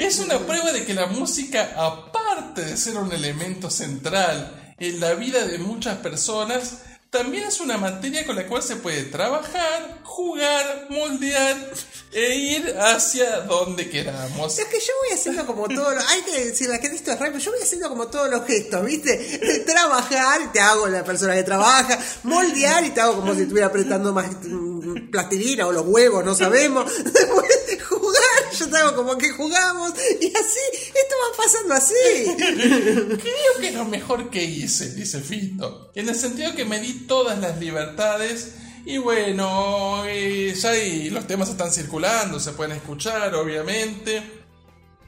Speaker 2: Es una prueba de que la música, aparte de ser un elemento central en la vida de muchas personas, también es una materia con la cual se puede trabajar, jugar, moldear e ir hacia donde queramos.
Speaker 3: es que yo voy haciendo como todos los. Hay que decir, la gente esto es pero yo voy haciendo como todos los gestos, ¿viste? Trabajar, y te hago la persona que trabaja. Moldear, y te hago como si estuviera apretando más mm, plastilina o los huevos, no sabemos. Después, yo te hago como que jugamos. Y así, esto va pasando así.
Speaker 2: Creo que es lo mejor que hice, dice Fito. En el sentido que me di todas las libertades. Y bueno, eh, ya ahí los temas están circulando, se pueden escuchar, obviamente.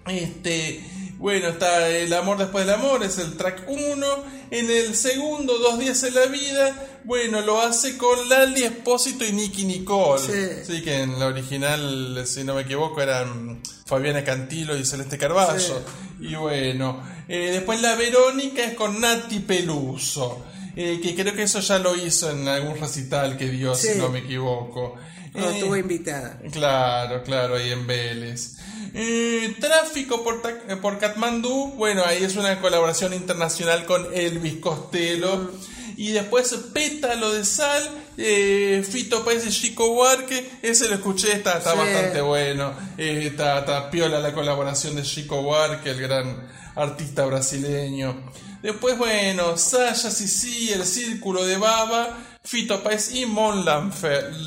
Speaker 2: Este, bueno, está El amor después del amor, es el track 1. En el segundo, Dos días en la vida, bueno, lo hace con Lali Espósito y Nicky Nicole.
Speaker 3: Sí.
Speaker 2: Sí, que en la original, si no me equivoco, eran Fabiana Cantilo y Celeste Carballo. Y bueno, eh, después la Verónica es con Nati Peluso. eh, que creo que eso ya lo hizo en algún recital que dio,
Speaker 3: Sí.
Speaker 2: si no me equivoco.
Speaker 3: No,
Speaker 2: Eh,
Speaker 3: estuvo invitada.
Speaker 2: Claro, claro, ahí en Vélez. Eh, tráfico por, eh, por Katmandú, bueno, ahí es una colaboración internacional con Elvis Costello. Y después Pétalo de Sal, eh, Fito Páez y Chico Huarque, ese lo escuché, está, está
Speaker 3: Sí.
Speaker 2: bastante bueno. Eh, está, está piola la colaboración de Chico Huarque, el gran artista brasileño. Después, bueno, Saya Sisi, El Círculo de Baba, Fito Páez y Mon Laferte.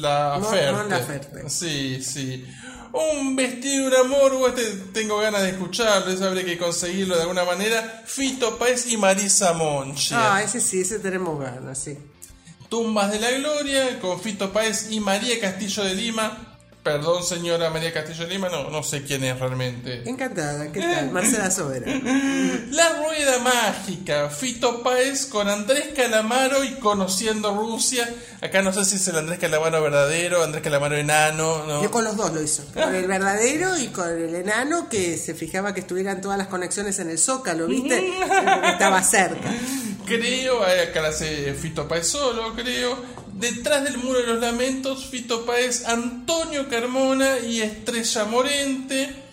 Speaker 3: Mon Laferte.
Speaker 2: Sí, sí. Un vestido de un amor, uh, este tengo ganas de escucharlo, eso habría que conseguirlo de alguna manera. Fito Páez y Marisa Monchi.
Speaker 3: Ah, ese sí, ese tenemos ganas, sí.
Speaker 2: Tumbas de la Gloria con Fito Páez y María Castillo de Lima. Perdón, señora María Castillo Lima, no, no sé quién es realmente.
Speaker 3: Encantada, ¿qué tal? Marcela Sobera.
Speaker 2: La Rueda Mágica, Fito Páez con Andrés Calamaro y Conociendo Rusia. Acá no sé si es el Andrés Calamaro verdadero, Andrés Calamaro enano. ¿no?
Speaker 3: Yo con los dos lo hizo. Con el verdadero y con el enano que se fijaba que estuvieran todas las conexiones en el zócalo, ¿viste? Estaba cerca.
Speaker 2: Creo, acá la hace Fito Páez solo, creo. Detrás del muro de los lamentos, Fito Páez, Antonio Carmona y Estrella Morente.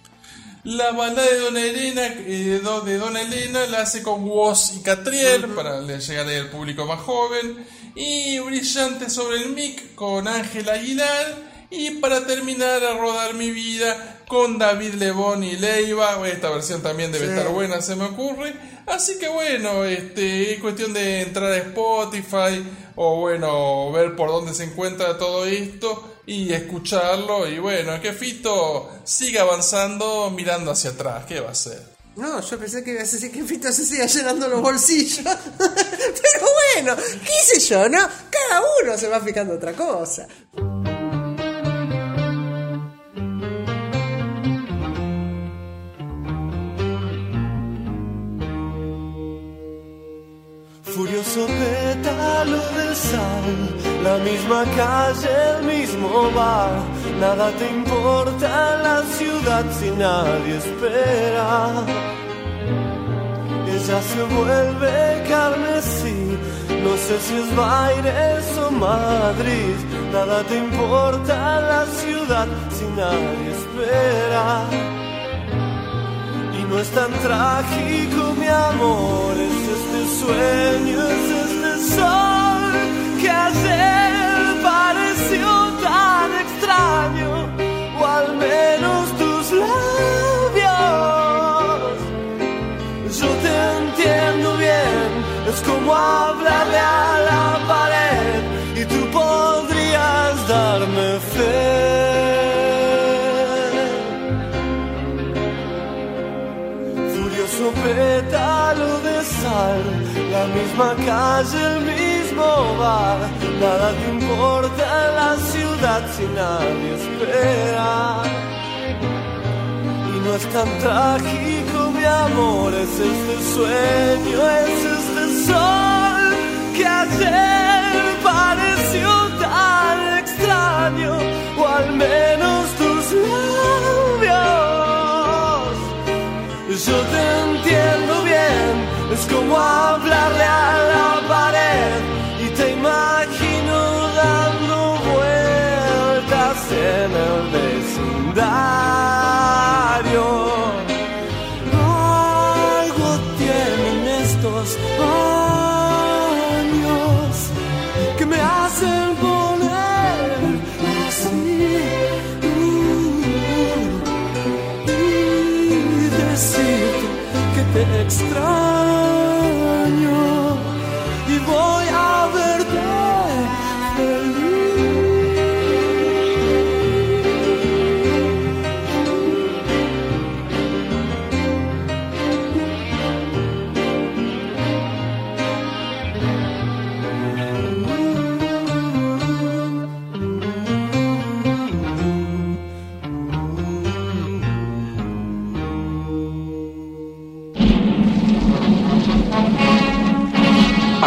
Speaker 2: La balada de Dona Elena, eh, de Dona Elena la hace con Woz y Catriel para le- llegar al público más joven. Y Brillante sobre el mic con Ángel Aguilar. Y para terminar a rodar mi vida con David Lebón y Leiva. Esta versión también debe
Speaker 3: Sí.
Speaker 2: estar buena, se me ocurre. Así que bueno, este, es cuestión de entrar a Spotify o bueno, ver por dónde se encuentra todo esto y escucharlo. Y bueno, que Fito siga avanzando mirando hacia atrás. ¿Qué va a hacer?
Speaker 3: No, yo pensé que ibas a decir que Fito se siga llenando los bolsillos. Pero bueno, qué sé yo, ¿no? Cada uno se va fijando otra cosa.
Speaker 4: Furioso pétalo sal, la misma calle, el mismo bar. Nada te importa la ciudad si nadie espera. Ella se vuelve carmesí, no sé si es Baires o Madrid. Nada te importa la ciudad si nadie espera. No es tan trágico, mi amor, es este sueño, es este sol que ayer pareció tan extraño, o al menos tus labios. Yo te entiendo bien, es como hablarle la misma calle, el mismo bar. Nada te importa en la ciudad si nadie espera. Y no es tan trágico, mi amor, es este sueño, es este sol que ayer pareció tan extraño, o al menos es como hablarle a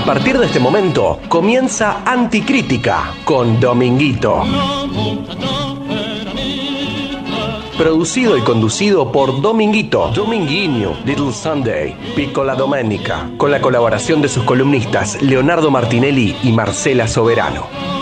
Speaker 1: partir de este momento comienza Anticrítica con Dominguito. Producido y conducido por Dominguito, Dominguinho, Little Sunday, Piccola Domenica, con la colaboración de sus columnistas Leonardo Martinelli y Marcela Soberano.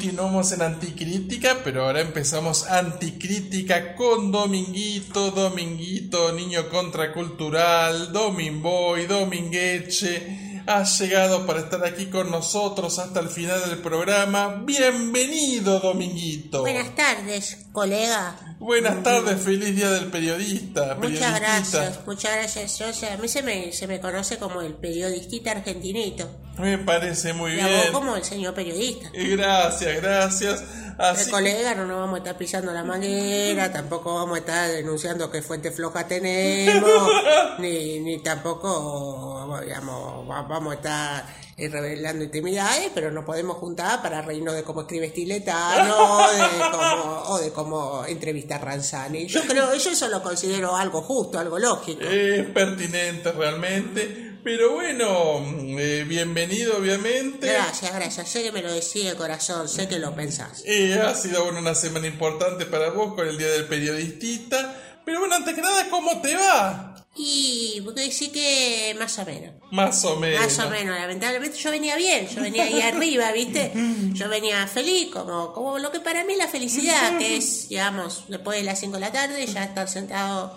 Speaker 2: Continuamos en Anticrítica, pero ahora empezamos Anticrítica con Dominguito, Dominguito, niño contracultural, Dominboy, Domingueche. Has llegado para estar aquí con nosotros hasta el final del programa. Bienvenido, Dominguito.
Speaker 3: Buenas tardes, colega.
Speaker 2: Buenas tardes, feliz día del periodista.
Speaker 3: Muchas gracias, muchas gracias. Sea, a mí se me, se me conoce como el periodistita argentinito.
Speaker 2: Me parece muy
Speaker 3: Y a vos
Speaker 2: bien.
Speaker 3: como el señor periodista.
Speaker 2: Gracias, gracias.
Speaker 3: El
Speaker 2: Así
Speaker 3: colega no nos vamos a estar pisando la manguera, tampoco vamos a estar denunciando qué fuente floja tenemos, ni, ni tampoco digamos, va- vamos a estar eh, revelando intimidades, pero nos podemos juntar para reírnos de cómo escribe Stiletano de cómo, o de cómo entrevista a Ranzani. Yo creo, yo eso lo considero algo justo, algo lógico.
Speaker 2: Es pertinente realmente. Pero bueno, eh, bienvenido obviamente.
Speaker 3: Gracias, gracias. Sé que me lo decís de corazón, sé que lo pensás.
Speaker 2: Eh, ha sido bueno, una semana importante para vos con el Día del Periodistita. Pero bueno, antes que nada, ¿cómo te va?
Speaker 3: Y porque decir que más o menos.
Speaker 2: Más o menos.
Speaker 3: Más o menos, lamentablemente yo venía bien, yo venía ahí arriba, ¿viste? Yo venía feliz, como, como lo que para mí es la felicidad, que es, digamos, después de las 5 de la tarde, ya estar sentado,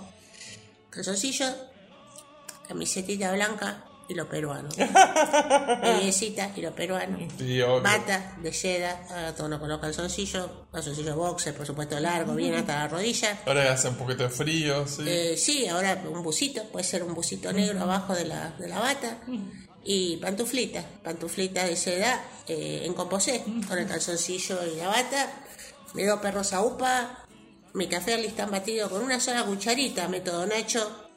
Speaker 3: calzoncillo, camisetita blanca y lo peruano. Mediecita y lo peruano.
Speaker 2: Sí.
Speaker 3: Bata de seda, ahora tono con los calzoncillos, calzoncillos boxer, por supuesto largo, bien hasta la rodilla.
Speaker 2: Ahora hace un poquito de frío, sí.
Speaker 3: Eh, sí, ahora un busito, puede ser un busito negro abajo de la, de la bata. Y pantuflita, pantuflita de seda eh, en composé, con el calzoncillo y la bata. Me dos perros a upa, mi café listán batido con una sola cucharita, método Nacho.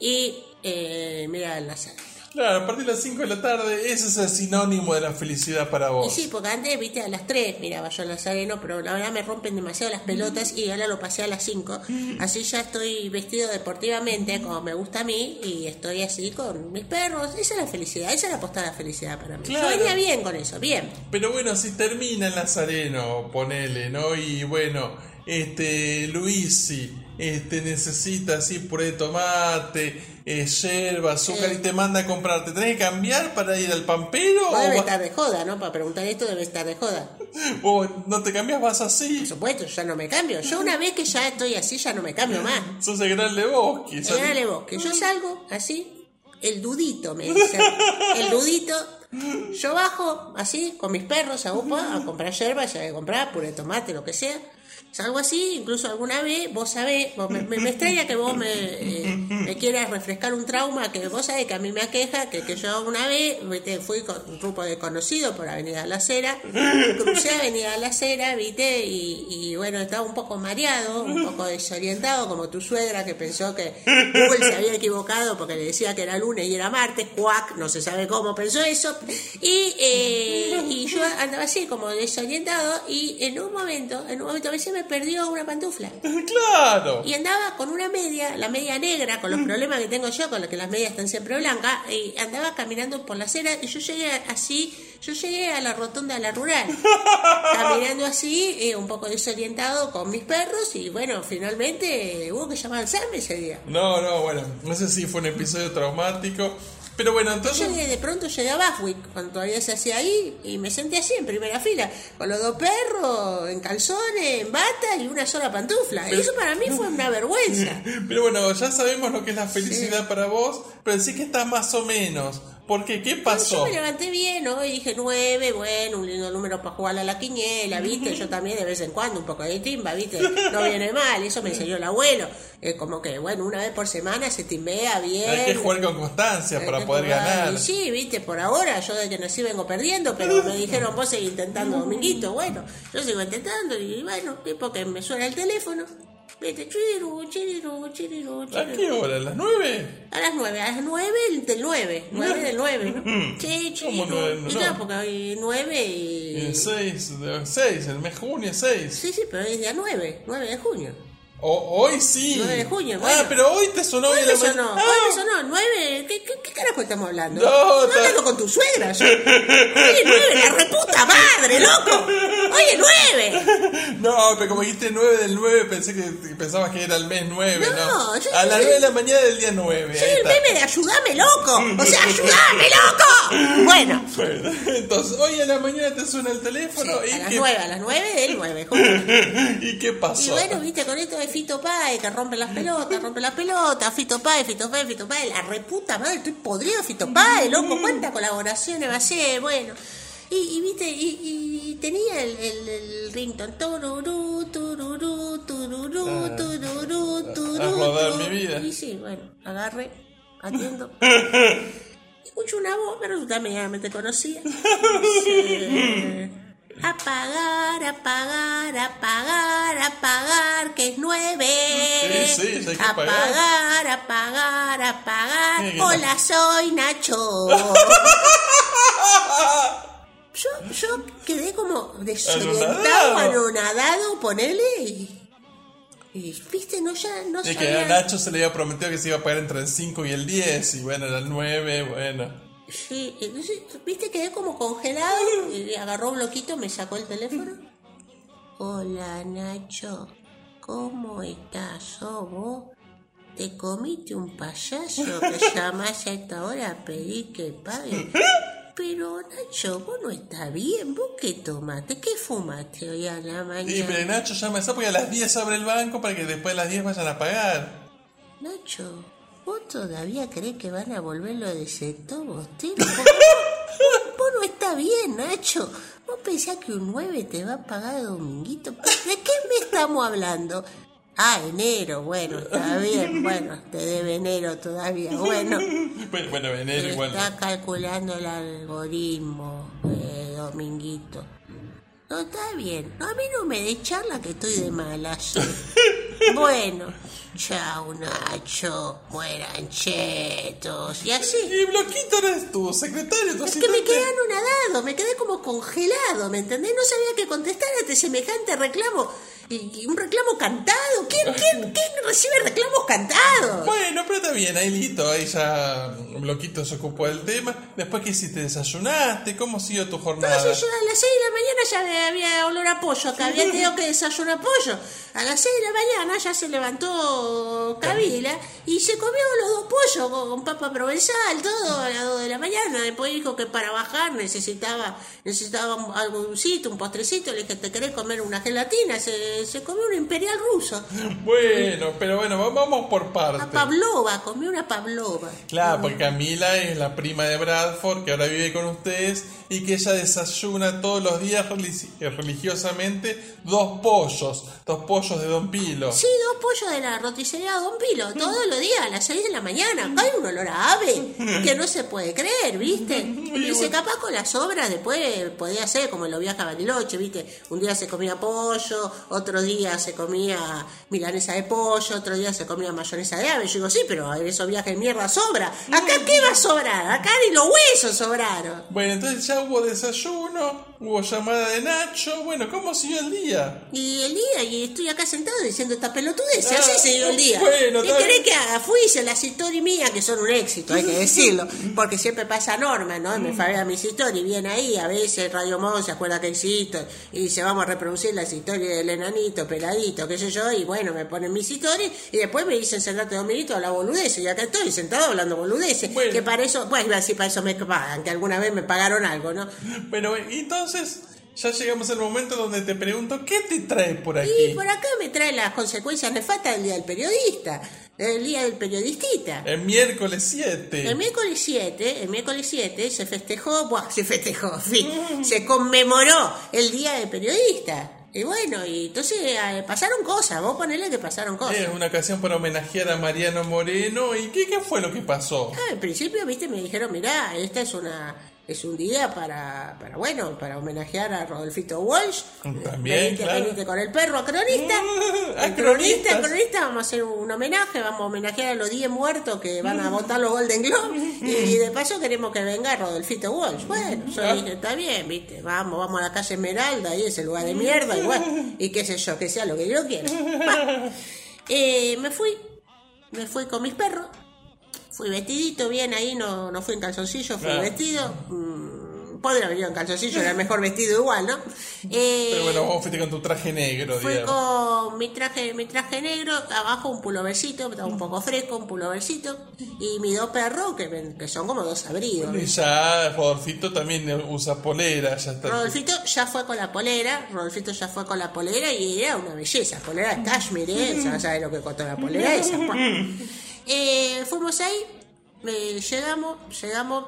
Speaker 3: Y eh, mira el nazareno.
Speaker 2: Claro, a partir de las 5 de la tarde, ese es el sinónimo de la felicidad para
Speaker 3: Y
Speaker 2: vos.
Speaker 3: sí, porque antes, viste, a las 3 miraba yo el nazareno, pero la verdad me rompen demasiado las pelotas y ahora lo pasé a las 5. Así ya estoy vestido deportivamente, como me gusta a mí, y estoy así con mis perros. Esa es la felicidad, esa es la postada de felicidad para mí.
Speaker 2: Claro.
Speaker 3: Yo venía bien con eso, bien.
Speaker 2: Pero bueno, si termina el Nazareno, ponele, ¿no? Y bueno, este, Luisi, este, necesita así puré de tomate, eh, yerba, azúcar y te manda a comprar. ¿Te tenés que cambiar para ir al pampero?
Speaker 3: Vos
Speaker 2: ¿O,
Speaker 3: debe estar de joda, ¿no? Para preguntar esto debe estar de joda.
Speaker 2: o no te cambias, vas así?
Speaker 3: Por supuesto, ya no me cambio. Yo una vez que ya estoy así, ya no me cambio más.
Speaker 2: Sos el gran Lebowski.
Speaker 3: Dale vos, que yo salgo así, el dudito me dice. El dudito. Yo bajo así con mis perros a UPA a comprar yerba, ya que comprar, puré de tomate, lo que sea. Algo así, incluso alguna vez, vos sabés, vos me, me- extraña que vos me, eh, me quieras refrescar un trauma que vos sabés que a mí me aqueja, que, que yo una vez fui con un grupo desconocido por Avenida La Cera, crucé Avenida La Cera, viste, y, y bueno, estaba un poco mareado, un poco desorientado, como tu suegra que pensó que Google se había equivocado porque le decía que era lunes y era martes, cuac, no se sabe cómo pensó eso, y, eh, y yo andaba así como desorientado y en un momento, en un momento a veces me perdió una pantufla.
Speaker 2: Claro.
Speaker 3: Y andaba con una media, la media negra, con los problemas que tengo yo, con los que las medias están siempre blancas, y andaba caminando por la acera y yo llegué así, yo llegué a la rotonda de la rural, caminando así, eh, un poco desorientado con mis perros, y bueno, finalmente hubo que llamar al SAME ese día.
Speaker 2: No, no, bueno, no sé si fue un episodio traumático. Pero bueno,
Speaker 3: Yo
Speaker 2: entonces.
Speaker 3: llegué, de pronto llegué a Buffwick, cuando todavía se hacía ahí, y me senté así en primera fila, con los dos perros, en calzones, en bata y una sola pantufla. Y eso para mí fue una vergüenza.
Speaker 2: Pero bueno, ya sabemos lo que es la felicidad para vos, pero sí que está más o menos. ¿Por qué? ¿Qué
Speaker 3: Yo
Speaker 2: pasó?
Speaker 3: me levanté bien, ¿no? Y dije nueve, bueno, un lindo número para jugar a la quiniela, ¿viste? Yo también de vez en cuando un poco de timba, ¿viste? No viene mal, eso me enseñó el abuelo. Eh, como que, bueno, una vez por semana se timbea bien.
Speaker 2: Hay que jugar con constancia
Speaker 3: Hay
Speaker 2: para
Speaker 3: que
Speaker 2: poder
Speaker 3: jugar.
Speaker 2: ganar.
Speaker 3: Y sí, ¿viste? Por ahora, yo de que nací vengo perdiendo, pero me dijeron, vos seguís intentando, Dominguito. Bueno, yo sigo intentando y bueno, y porque me suena el teléfono. ¿Viste? Chiriru, chiriru, chiriru,
Speaker 2: ¿A
Speaker 3: chiriru.
Speaker 2: qué hora? ¿A las nueve?
Speaker 3: A las nueve, a las nueve del nueve, nueve del nueve, ¿no? Sí.
Speaker 2: ¿Cómo
Speaker 3: chico.
Speaker 2: nueve?
Speaker 3: Y
Speaker 2: No.
Speaker 3: porque hoy nueve
Speaker 2: Y. El 6, de- 6, el mes junio 6.
Speaker 3: Sí, sí, pero es día nueve, nueve de junio.
Speaker 2: O- hoy sí.
Speaker 3: 9 de junio,
Speaker 2: Ah,
Speaker 3: bueno.
Speaker 2: pero hoy te sonó
Speaker 3: Hoy
Speaker 2: bien
Speaker 3: me
Speaker 2: la
Speaker 3: sonó,
Speaker 2: mañana.
Speaker 3: hoy
Speaker 2: Ah,
Speaker 3: me sonó, nueve, ¿qué, qué, qué carajo estamos hablando?
Speaker 2: No, ta-
Speaker 3: hablando con tu suegra, yo. Oye, nueve, la reputa madre, loco. Oye, nueve.
Speaker 2: No, pero como dijiste 9 del 9, pensé que pensabas que era el mes 9, ¿no?
Speaker 3: No, yo-
Speaker 2: A las 9 de la mañana del día 9.
Speaker 3: Soy el meme de ayudame, loco. O sea, ayudame, loco. Bueno,
Speaker 2: Bueno, entonces, hoy a la mañana te suena el teléfono
Speaker 3: a
Speaker 2: y,
Speaker 3: las
Speaker 2: qué,
Speaker 3: nueve, a las nueve del nueve, justo.
Speaker 2: ¿y qué pasó?
Speaker 3: Y bueno, viste, con esto de Fito Pai, que rompe las pelotas, rompe las pelotas, Fito Pai, Fito Pai, Fito Pai, la reputa madre, estoy podrido Fito Pai, loco, cuántas colaboraciones va a ser, bueno. Y, y viste, y, y tenía el, el, el rington, tururú, tururú, tururú, tururú, tururú.
Speaker 2: a rodar
Speaker 3: tururú.
Speaker 2: mi vida.
Speaker 3: Y sí, bueno, agarré, atiendo. Escucho una voz, me resulta medianamente conocida. Dice, Apagar, apagar, apagar, apagar, que es nueve.
Speaker 2: Sí, sí, hay que apagar.
Speaker 3: apagar, apagar, apagar. Hola, soy Nacho. Yo, yo quedé como desorientado,
Speaker 2: Anonadado.
Speaker 3: ponele y. Y viste, no ya no
Speaker 2: que
Speaker 3: sabía-
Speaker 2: a Nacho se le había prometido que se iba a pagar entre el 5 y el 10, y bueno, era el 9, bueno.
Speaker 3: Sí, entonces, viste, quedé como congelado y agarró un loquito, me sacó el teléfono. Hola Nacho, ¿cómo estás? ¿Sos vos? ¿Te comiste un payaso que llamás a esta hora a pedir que pague? Pero Nacho, vos no estás bien, ¿vos qué tomaste? ¿Qué fumaste hoy a la mañana?
Speaker 2: Y pero Nacho llama esa porque a las 10 abre el banco para que después de las 10 vayan a pagar.
Speaker 3: Nacho, ¿vos todavía crees que van a volver lo de sector bostero? Vos, vos no está bien, Nacho. ¿Vos pensás que un 9 te va a pagar Dominguito? ¿De qué me estamos hablando? Ah, enero, bueno, está bien, bueno, te debe enero todavía, bueno.
Speaker 2: Bueno, bueno enero igual.
Speaker 3: Está calculando el algoritmo, eh, Dominguito. No, está bien. No, a mí no me dé charla que estoy de malas. bueno, chao, Nacho. Mueran chetos. Y así.
Speaker 2: Y Bloquito eres tu secretario, tu
Speaker 3: Es que me
Speaker 2: asistente.
Speaker 3: quedé anonadado, me quedé como congelado, ¿me entendés? No sabía qué contestar ante semejante reclamo. Y, un reclamo cantado. ¿Quién, quién, quién recibe reclamos cantados?
Speaker 2: Bueno, pero está bien, ahí listo, ahí ya Bloquito se ocupó del tema. Después que hiciste, desayunaste, ¿cómo siguió tu jornada?
Speaker 3: Entonces yo a las 6 de la mañana ya había olor a pollo, acá había tenido que desayunar pollo. A las 6 de la mañana ya se levantó Kabila y se comió los dos pollos con, con papa provenzal, todo a las 2 de la mañana. Después dijo que para bajar necesitaba necesitaba un- algo dulcito, un postrecito. Le dije, ¿te querés comer una gelatina? Se se, se comió un imperial ruso.
Speaker 2: Bueno, pero bueno, va- vamos por
Speaker 3: Una
Speaker 2: partes.
Speaker 3: pavlova, comió una pavlova.
Speaker 2: Claro, porque Camila es la prima de Bradford que ahora vive con ustedes y que ella desayuna todos los días eh, religiosamente dos pollos, dos pollos de Don Pilo.
Speaker 3: Sí, dos pollos de la roticería Don Pilo, todos los días a las 6 de la mañana. Acá hay un olor a ave que no se puede creer, ¿viste? Y dice, capaz con las obras después podía ser como en los viajes a Bariloche, ¿viste? Un día se comía pollo, otro día se comía milanesa de pollo, otro día se comía mayonesa de ave. Yo digo, sí, pero esos viajes de mierda sobra. ¿Acá qué va a sobrar? Acá ni los huesos sobraron.
Speaker 2: Bueno, entonces ya hubo desayuno, hubo llamada de Nacho. Bueno, ¿cómo siguió el día?
Speaker 3: Y el día, y estoy acá sentado diciendo esta pelotudez,
Speaker 2: Ah,
Speaker 3: así dio el día.
Speaker 2: bueno,
Speaker 3: ¿Qué querés que haga? Fui, hice las historias mías, que son un éxito, hay que decirlo, porque siempre pasa Norma, ¿no? Me fabea mis historias, y viene ahí, a veces Radio Mon se acuerda que existo, y dice, vamos a reproducir las historias del enanito, peladito, qué sé yo, y bueno, me ponen mis historias, y después me dicen, sentate dos minutos a la boludez, y acá estoy sentado hablando boludeces,
Speaker 2: Bueno.
Speaker 3: que para eso, bueno, iba a decir, para eso me pagan, que alguna vez me pagaron algo, ¿no?
Speaker 2: Bueno, y entonces ya llegamos al momento donde te pregunto, ¿qué te trae por
Speaker 3: Y
Speaker 2: aquí?
Speaker 3: por acá me trae las consecuencias nefastas del Día del Periodista, del Día del Periodistita.
Speaker 2: El miércoles 7.
Speaker 3: El miércoles 7, el miércoles 7 se festejó, buah, se festejó, fin, se conmemoró el Día del Periodista. Y bueno, y entonces eh, pasaron cosas, vos ponele que pasaron cosas.
Speaker 2: Es una ocasión para homenajear a Mariano Moreno. ¿Y qué, qué fue lo que pasó?
Speaker 3: Ah, al principio, viste, me dijeron, mirá, esta es una es un día para, para bueno, para homenajear a Rodolfito Walsh.
Speaker 2: También,
Speaker 3: venite,
Speaker 2: claro.
Speaker 3: venite con el perro a cronista.
Speaker 2: A
Speaker 3: El cronista, cronista, vamos a hacer un homenaje, vamos a homenajear a los 10 muertos que van a votar los Golden Globe. Y de paso queremos que venga Rodolfito Walsh. Bueno, yo
Speaker 2: Ah.
Speaker 3: dije, está bien, viste, vamos, vamos a la calle Esmeralda, ahí ese lugar de mierda, y bueno, y qué sé yo, que sea lo que yo quiera. Eh, me fui, me fui con mis perros. Fui vestidito bien ahí, no, no fui en calzoncillo, fui
Speaker 2: Claro.
Speaker 3: vestido. Mm, podría haber ido en calzoncillo, era mejor vestido igual, ¿no? Eh,
Speaker 2: Pero bueno, vos fuiste con tu traje negro,
Speaker 3: fui
Speaker 2: digamos.
Speaker 3: con mi traje, mi traje negro, abajo un pulovercito, estaba un poco fresco, un pulovercito, y mis dos perros, que, que son como dos abrigos.
Speaker 2: Y ya Rodolfito también usa polera, ya está.
Speaker 3: Rodolfito ya fue con la polera, Rodolfito ya fue con la polera y era una belleza, polera de cashmere, ¿eh? ya sabes lo que costó la polera esa. Eh, fuimos ahí, eh, llegamos, llegamos,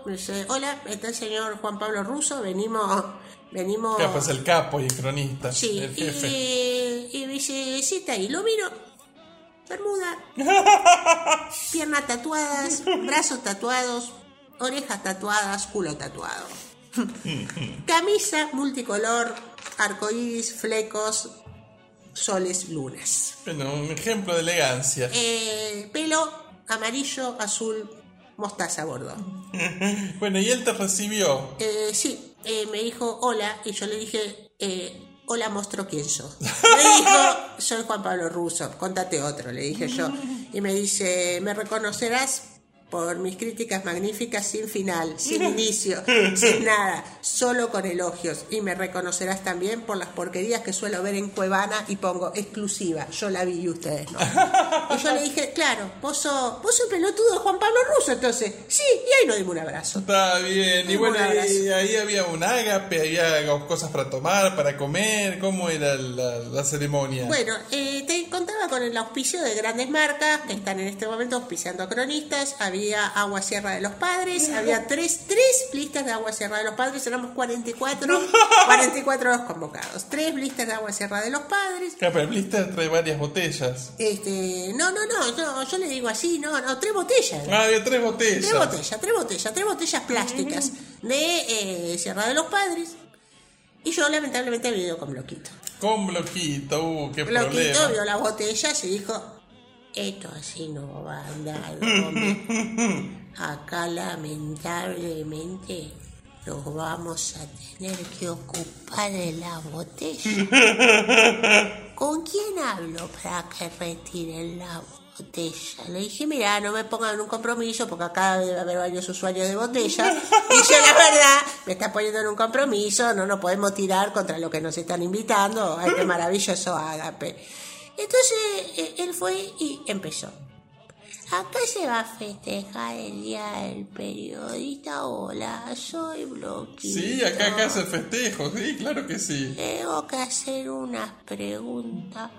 Speaker 3: hola, está el señor Juan Pablo Russo, venimos, venimos...
Speaker 2: Que pues el capo y el cronista,
Speaker 3: Sí,
Speaker 2: el jefe.
Speaker 3: y, y me dice, sí, está ahí, lo miro, bermuda, piernas tatuadas, brazos tatuados, orejas tatuadas, culo tatuado. Camisa multicolor, arcoíris, flecos, soles, lunas.
Speaker 2: Bueno, un ejemplo de elegancia.
Speaker 3: Eh, pelo amarillo, azul, mostaza bordo.
Speaker 2: Bueno, y él te recibió.
Speaker 3: Eh, sí, eh, me dijo hola y yo le dije, eh, hola monstruo, ¿quién sos? Me dijo, soy Juan Pablo Russo, contate otro, le dije yo. Y me dice, me reconocerás por mis críticas magníficas sin final, sin inicio, sin nada, solo con elogios. Y me reconocerás también por las porquerías que suelo ver en Cuevana y pongo exclusiva, yo la vi y ustedes no. Y yo le dije, claro, vos sos, vos sos pelotudo de Juan Pablo Russo, entonces, sí, y ahí nos dimos un abrazo.
Speaker 2: Está bien. Y bueno, y ahí había un ágape, había cosas para tomar, para comer. ¿Cómo era la, la ceremonia?
Speaker 3: Bueno, eh, te contaba con el auspicio de grandes marcas que están en este momento auspiciando a cronistas. Había Agua Sierra de los Padres, había tres, tres listas de Agua Sierra de los Padres, éramos 44, 44 los convocados. Tres listas de Agua Sierra de los Padres.
Speaker 2: Ah, pero el blister trae varias botellas.
Speaker 3: Este, no, no, no, yo, yo le digo así, no, no, tres botellas.
Speaker 2: Ah, había tres botellas.
Speaker 3: Tres botellas, tres botellas, tres botellas plásticas de eh, Sierra de los Padres. Y yo lamentablemente había ido con bloquito.
Speaker 2: Con bloquito, uh, qué
Speaker 3: Bloquito
Speaker 2: problema.
Speaker 3: vio las botellas y dijo, esto así no va a andar. Acá lamentablemente nos vamos a tener que ocupar de la botella. ¿Con quién hablo para que retiren la botella? Le dije, mira, no me pongan en un compromiso porque acá debe haber varios usuarios de botella. Y yo, la verdad, me está poniendo en un compromiso, no nos podemos tirar contra lo que nos están invitando. Ay, qué maravilloso ágape. Entonces, eh, él fue y empezó. Acá se va a festejar el Día del Periodista. Hola, soy Bloquito.
Speaker 2: Sí, acá, acá hace festejo, sí, claro que sí.
Speaker 3: Tengo que hacer unas preguntas.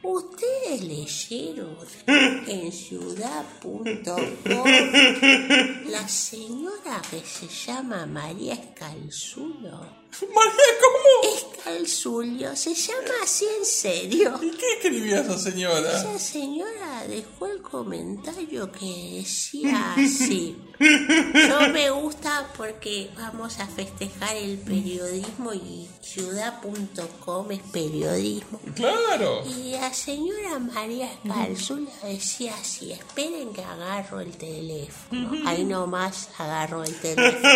Speaker 3: ¿Ustedes leyeron en ciudad.com la señora que se llama María Escalzulo?
Speaker 2: María, ¿cómo?
Speaker 3: Escalzulio, se llama así en serio.
Speaker 2: ¿Y qué escribía esa señora?
Speaker 3: Esa señora dejó el comentario que decía así. No me gusta porque vamos a festejar el periodismo y ciudad.com es periodismo.
Speaker 2: Claro.
Speaker 3: Y la señora María Escalzula decía así, esperen que agarro el teléfono. Ahí nomás agarro el teléfono.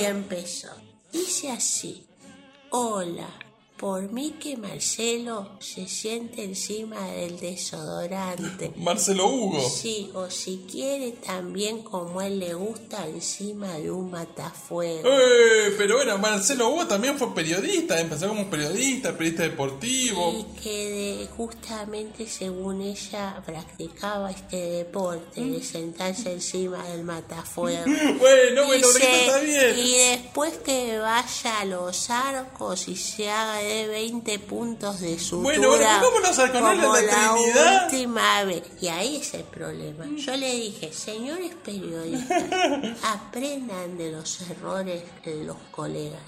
Speaker 3: Y empezó. Dice así, hola, por mí que Marcelo se siente encima del desodorante.
Speaker 2: Marcelo Hugo.
Speaker 3: Sí, o si quiere también como él le gusta encima de un matafuego.
Speaker 2: Eh, pero bueno, Marcelo Hugo también fue periodista, empezó como periodista, periodista deportivo.
Speaker 3: Y que de- justamente según ella practicaba este deporte de sentarse encima del matafuego.
Speaker 2: Bueno, bueno,
Speaker 3: Dice,
Speaker 2: está bien.
Speaker 3: y después que vaya a los arcos y se haga de 20 puntos de sutura.
Speaker 2: Bueno, bueno, ¿cómo los arcos? ¿No
Speaker 3: como
Speaker 2: la
Speaker 3: la
Speaker 2: Trinidad?
Speaker 3: última vez. Y ahí es el problema. Yo le dije, señores periodistas, aprendan de los errores de los colegas.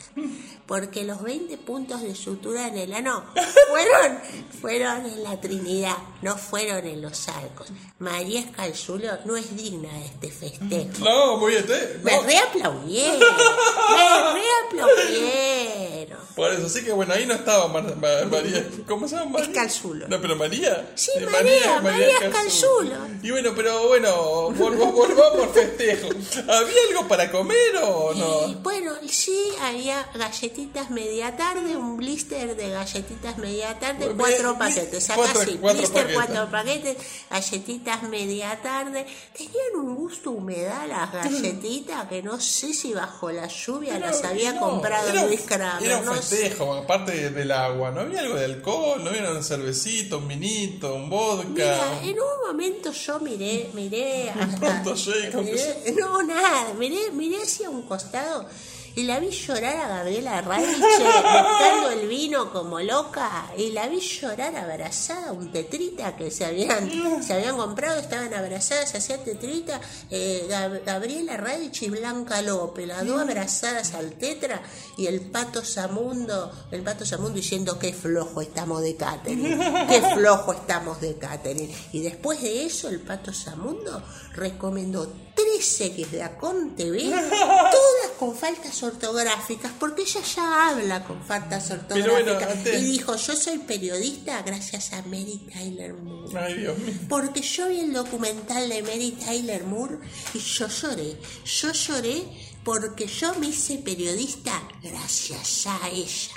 Speaker 3: Porque los 20 puntos de sutura en el ano fueron, fueron en la Trinidad, no fueron en los arcos. María Escalzulo no es digna de este festejo.
Speaker 2: No, muy bien. eh,
Speaker 3: Me
Speaker 2: no.
Speaker 3: reaplaudieron. Me reaplaudieron.
Speaker 2: Por eso, así que bueno, ahí no estaba Mar- Ma- María. ¿Cómo se llama? María?
Speaker 3: Escalzulo.
Speaker 2: No, pero María.
Speaker 3: Sí, María, María Escalzulo.
Speaker 2: Y bueno, pero bueno, volvamos, volvamos festejo. ¿Había algo para comer o no?
Speaker 3: bueno, sí, había galletitas media tarde, un blister de galletitas media tarde,
Speaker 2: Bueno,
Speaker 3: cuatro paquetes. Acá
Speaker 2: cuatro-
Speaker 3: sí,
Speaker 2: cuatro
Speaker 3: blister, cuatro paquetes, galletitas media tarde. Tenían un gusto humedad las galletitas que no sé si bajo la lluvia las había
Speaker 2: No,
Speaker 3: comprado
Speaker 2: era
Speaker 3: Luis Kramer.
Speaker 2: Era un
Speaker 3: no sé.
Speaker 2: festejo, del agua. ¿No había algo de alcohol? ¿No había un cervecito, un vinito, un vodka?
Speaker 3: Mira, en un momento yo miré, miré hasta,
Speaker 2: Pronto
Speaker 3: miré- no nada, miré, miré hacia un costado y la vi llorar a Gabriela Radiche buscando el vino como loca y la vi llorar abrazada un tetrita que se habían, se habían comprado, estaban abrazadas, hacía tetrita, eh, Gab- Gabriela Radiche y Blanca López, las dos abrazadas al tetra y el pato Samundo, el pato Samundo diciendo qué flojo estamos de catering, qué flojo estamos de catering. Y después de eso el pato Samundo recomendó tres series de Acon TV, todas con faltas ortográficas, porque ella ya habla con faltas
Speaker 2: bueno,
Speaker 3: ortográficas.
Speaker 2: antes-
Speaker 3: Y dijo, yo soy periodista gracias a Mary Tyler Moore.
Speaker 2: Ay, Dios mío.
Speaker 3: Porque yo vi el documental de Mary Tyler Moore y yo lloré. Yo lloré porque yo me hice periodista gracias a ella.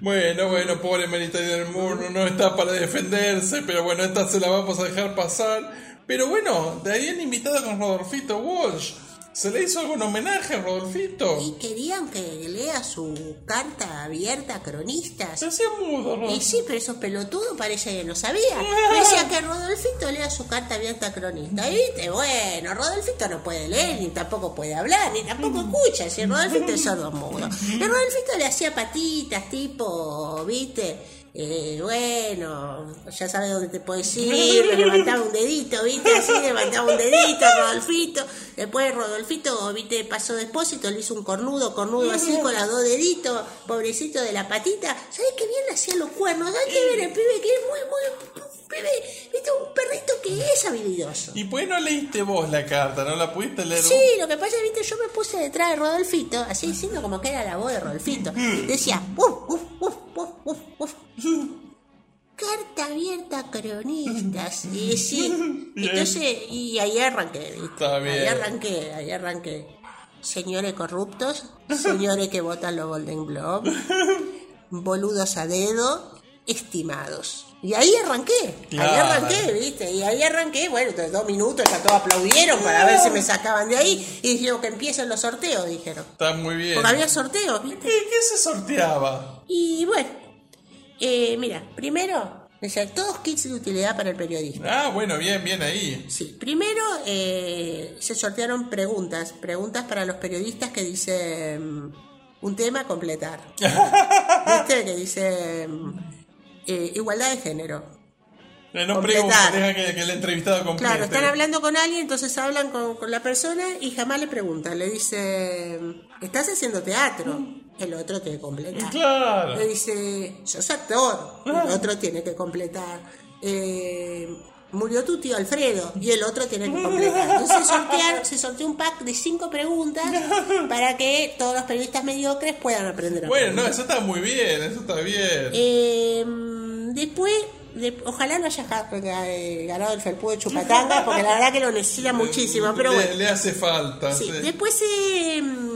Speaker 2: Bueno, bueno, pobre Merita del Moore, no está para defenderse, pero bueno, esta se la vamos a dejar pasar. Pero bueno, te habían invitado con Rodolfito Walsh. ¿Se le hizo algún homenaje a Rodolfito?
Speaker 3: Y querían que lea su carta abierta a cronistas.
Speaker 2: Se hacía mudo,
Speaker 3: Y
Speaker 2: Rodolfito.
Speaker 3: sí, pero esos pelotudos parece que no sabía. Me decía que Rodolfito lea su carta abierta a cronista. Y viste, bueno, Rodolfito no puede leer, ni tampoco puede hablar, ni tampoco escucha. Si Rodolfito es sordo mudo. Y Rodolfito le hacía patitas, tipo, viste. Eh, bueno, ya sabes dónde te puedes ir, le levantaba un dedito, viste, así levantaba un dedito, Rodolfito, después Rodolfito, viste, pasó de expósito, le hizo un cornudo, cornudo así con los dos deditos, pobrecito de la patita, ¿sabes qué bien le hacían los cuernos? Hay que ver el pibe que es muy, muy, viste, un perrito que es habilidoso.
Speaker 2: ¿Y qué no leíste vos la carta? ¿No la pudiste leer?
Speaker 3: Sí, lo que pasa es viste, yo me puse detrás de Rodolfito, así diciendo como que era la voz de Rodolfito. Decía, uf, uf, uf, uf, uf, uf. Carta abierta a cronistas. Y sí, entonces, y ahí arranqué, ¿viste? Ahí arranqué, ahí arranqué. Señores corruptos, señores que votan los Golden Globe, boludos a dedo, estimados. Y ahí arranqué, ahí arranqué, ¿viste? Y ahí arranqué, bueno, entonces dos minutos, ya todos aplaudieron para ver si me sacaban de ahí. Y dijeron que empiecen los sorteos, dijeron.
Speaker 2: Está muy bien.
Speaker 3: Porque había sorteos,
Speaker 2: ¿Qué,
Speaker 3: ¿viste?
Speaker 2: qué se sorteaba?
Speaker 3: Y bueno, eh, mira, primero sea, todos kits de utilidad para el periodista.
Speaker 2: Ah, bueno, bien, bien ahí.
Speaker 3: Sí, primero eh, se sortearon preguntas, preguntas para los periodistas que dicen un tema completar. ¿Viste? Que dice eh, igualdad de género.
Speaker 2: Eh, No
Speaker 3: Completar.
Speaker 2: pregunta, deja que, que el entrevistado complete.
Speaker 3: Claro, están hablando con alguien, entonces hablan con, con la persona y jamás le preguntan. Le dice, ¿estás haciendo teatro? El otro tiene que completar.
Speaker 2: Claro.
Speaker 3: Le dice, sos actor. El otro tiene que completar. Eh, murió tu tío Alfredo. Y el otro tiene que completar. Entonces sortearon- se sorteó un pack de cinco preguntas para que todos los periodistas mediocres puedan aprender a
Speaker 2: Bueno, no, eso está muy bien, eso está bien.
Speaker 3: Eh, después, de- ojalá no haya eh, ganado el felpudo de Chupatanga, porque la verdad que lo necesita muchísimo, pero
Speaker 2: le,
Speaker 3: bueno.
Speaker 2: le hace falta.
Speaker 3: Sí,
Speaker 2: sí.
Speaker 3: Después se, mm,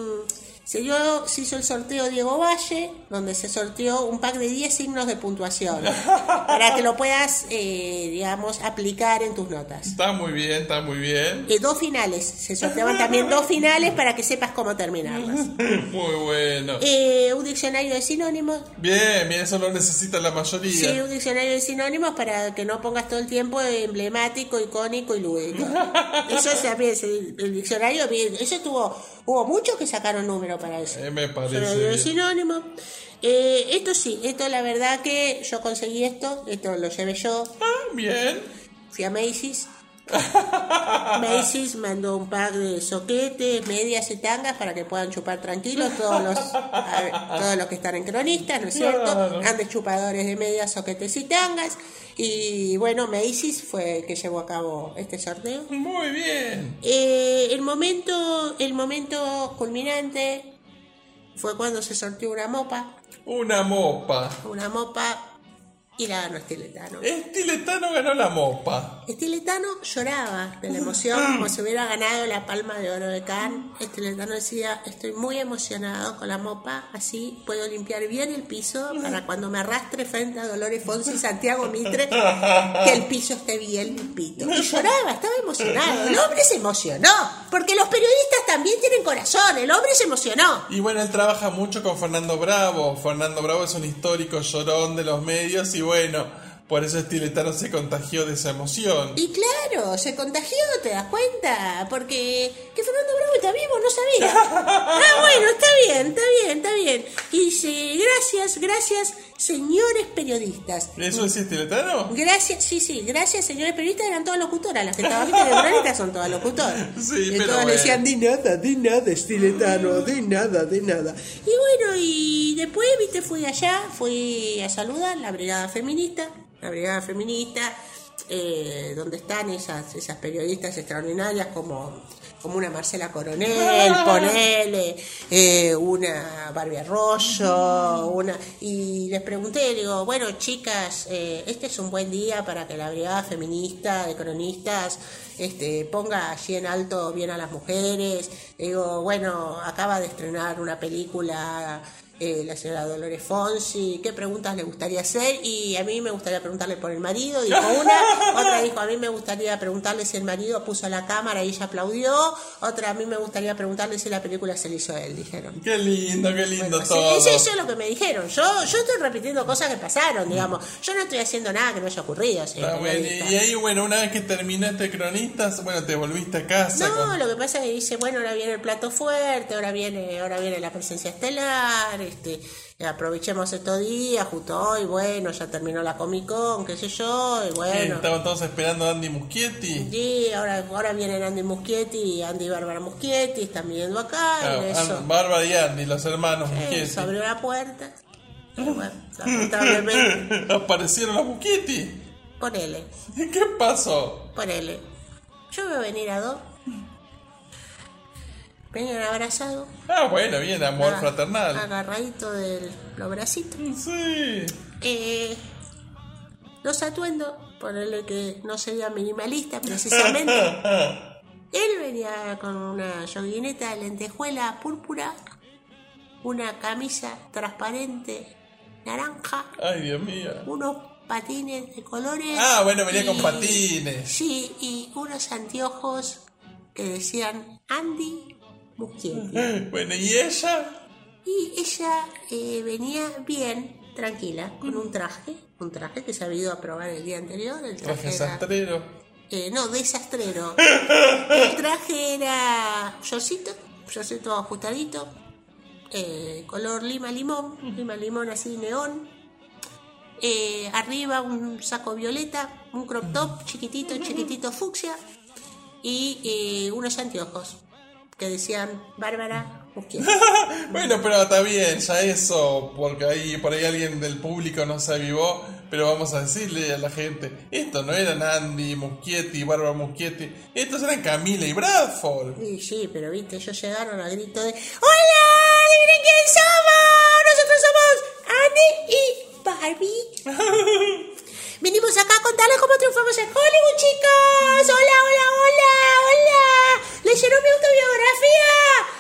Speaker 3: se, dio, se hizo el sorteo Diego Valle, donde se sorteó un pack de 10 signos de puntuación, para que lo puedas, eh, digamos, aplicar en tus notas.
Speaker 2: Está muy bien, está muy bien.
Speaker 3: Eh, dos finales, se sorteaban también dos finales para que sepas cómo terminarlas.
Speaker 2: Muy bueno.
Speaker 3: Eh, un diccionario de sinónimos,
Speaker 2: Bien, bien, eso lo necesita la mayoría.
Speaker 3: Sí, un diccionario de sinónimos para que no pongas todo el tiempo emblemático, icónico y lúdico. Eso también, el, el diccionario, bien, eso tuvo, hubo muchos que sacaron para eso.
Speaker 2: Eh, me parece bien.
Speaker 3: sinónimos. Eh, esto sí, esto la verdad que yo conseguí esto, esto lo llevé yo,
Speaker 2: Ah, bien.
Speaker 3: fui a Macy's. Macy's mandó un pack de soquetes, medias y tangas para que puedan chupar tranquilos todos los ver, todos los que están en cronistas, ¿no es cierto?
Speaker 2: Claro.
Speaker 3: Grandes chupadores de medias, soquetes y tangas. Y bueno, Macy's fue el que llevó a cabo este sorteo.
Speaker 2: Muy bien.
Speaker 3: Eh, el momento, el momento culminante fue cuando se sorteó una mopa,
Speaker 2: Una mopa.
Speaker 3: una mopa y la ganó Estiletano.
Speaker 2: Estiletano ganó la mopa.
Speaker 3: Estiletano lloraba de la emoción como si hubiera ganado la palma de oro de Cannes. Estiletano decía, estoy muy emocionado con la mopa, así puedo limpiar bien el piso para cuando me arrastre frente a Dolores Fonsi y Santiago Mitre, que el piso esté bien limpito. Y lloraba, estaba emocionado. El hombre se emocionó, porque los periodistas también tienen corazón, el hombre se emocionó.
Speaker 2: Y bueno, él trabaja mucho con Fernando Bravo. Fernando Bravo es un histórico llorón de los medios y bueno, por eso Estiletano se contagió de esa emoción.
Speaker 3: Y claro, se contagió, ¿te das cuenta? Porque que Fernando Bravo está vivo, no sabía. Ah, bueno, está bien, está bien, está bien. Y dice, gracias, gracias, señores periodistas.
Speaker 2: ¿Eso es Estiletano?
Speaker 3: Gracias, sí, sí, gracias, señores periodistas, eran todas locutoras. Las viste, de cronistas son todas locutoras.
Speaker 2: Sí,
Speaker 3: y
Speaker 2: pero
Speaker 3: todas
Speaker 2: bueno.
Speaker 3: decían, de nada, de nada, estiletano, de nada, de nada. Y bueno, y después, viste, fui allá, fui a saludar la brigada feminista, la brigada feminista, eh, donde están esas, esas periodistas extraordinarias como, como una Marcela Coronel, ponele, eh, una Barbie Arroyo, una... Y les pregunté, digo, bueno, chicas, eh, este es un buen día para que la brigada feminista de cronistas este, ponga allí en alto bien a las mujeres. Digo, bueno, acaba de estrenar una película eh, la señora Dolores Fonsi, qué preguntas le gustaría hacer y a mí me gustaría preguntarle por el marido, dijo una, otra dijo a mí me gustaría preguntarle si el marido puso la cámara y ella aplaudió, otra a mí me gustaría preguntarle si la película se le hizo a él, dijeron.
Speaker 2: Qué lindo, qué lindo
Speaker 3: Sí,
Speaker 2: todo.
Speaker 3: eso, eso es lo que me dijeron. Yo, yo estoy repitiendo cosas que pasaron, digamos. Yo no estoy haciendo nada que no haya ocurrido.
Speaker 2: bueno, y ahí, bueno, una vez que terminaste cronistas, bueno, te volviste a casa.
Speaker 3: No,
Speaker 2: con-
Speaker 3: lo que pasa es que dice, bueno, ahora viene el plato fuerte, ahora viene, ahora viene la presencia estelar, este, aprovechemos estos días, justo hoy, bueno, ya terminó la Comic Con, qué sé yo, y bueno.
Speaker 2: Estaban todos esperando a Andy Muschietti.
Speaker 3: Sí, ahora, ahora vienen Andy Muschietti y Andy y Bárbara Muschietti, están viniendo acá,
Speaker 2: Ah,
Speaker 3: y.
Speaker 2: Bárbara y Andy, los hermanos
Speaker 3: Eh,
Speaker 2: Muschietti.
Speaker 3: se abrió la puerta. Bueno, lamentablemente,
Speaker 2: Aparecieron los Muschietti.
Speaker 3: ponele,
Speaker 2: ¿Y qué pasó?
Speaker 3: ponele. Yo voy a venir a dos. Vengan abrazados.
Speaker 2: Ah, bueno, bien, amor fraternal.
Speaker 3: Agarradito de los bracitos.
Speaker 2: Sí.
Speaker 3: Eh, los atuendos, ponerle que no sería minimalista precisamente. Él venía con una joguineta de lentejuela púrpura, una camisa transparente naranja,
Speaker 2: Ay, Dios mío.
Speaker 3: unos patines de colores.
Speaker 2: Ah, bueno, venía con patines.
Speaker 3: Sí, y unos anteojos que decían Andy Muschietti.
Speaker 2: Bueno, ¿y ella?
Speaker 3: Y ella eh, venía bien, tranquila, con un traje, un traje que se había ido a probar el día anterior. El traje,
Speaker 2: Traje sastrero.
Speaker 3: eh, no, desastrero. El traje era shortcito, shortcito ajustadito, eh, color lima limón, lima limón así neón. Eh, arriba un saco violeta, un crop top chiquitito, chiquitito fucsia y eh, unos anteojos que decían Bárbara.
Speaker 2: Bueno, pero está bien, ya eso, porque ahí por ahí alguien del público no se avivó, pero vamos a decirle a la gente, esto no eran Andy Muschietti y Bárbara Muschietti, estos eran Camila y Bradford.
Speaker 3: Sí, sí, pero viste, ellos llegaron al grito de ¡Hola! ¡Adivinen quién somos! Nosotros somos Andy y Barbie. Vinimos acá a contarles cómo triunfamos en Hollywood, chicos. Hola, hola, hola, hola. ¿Leyeron mi autobiografía?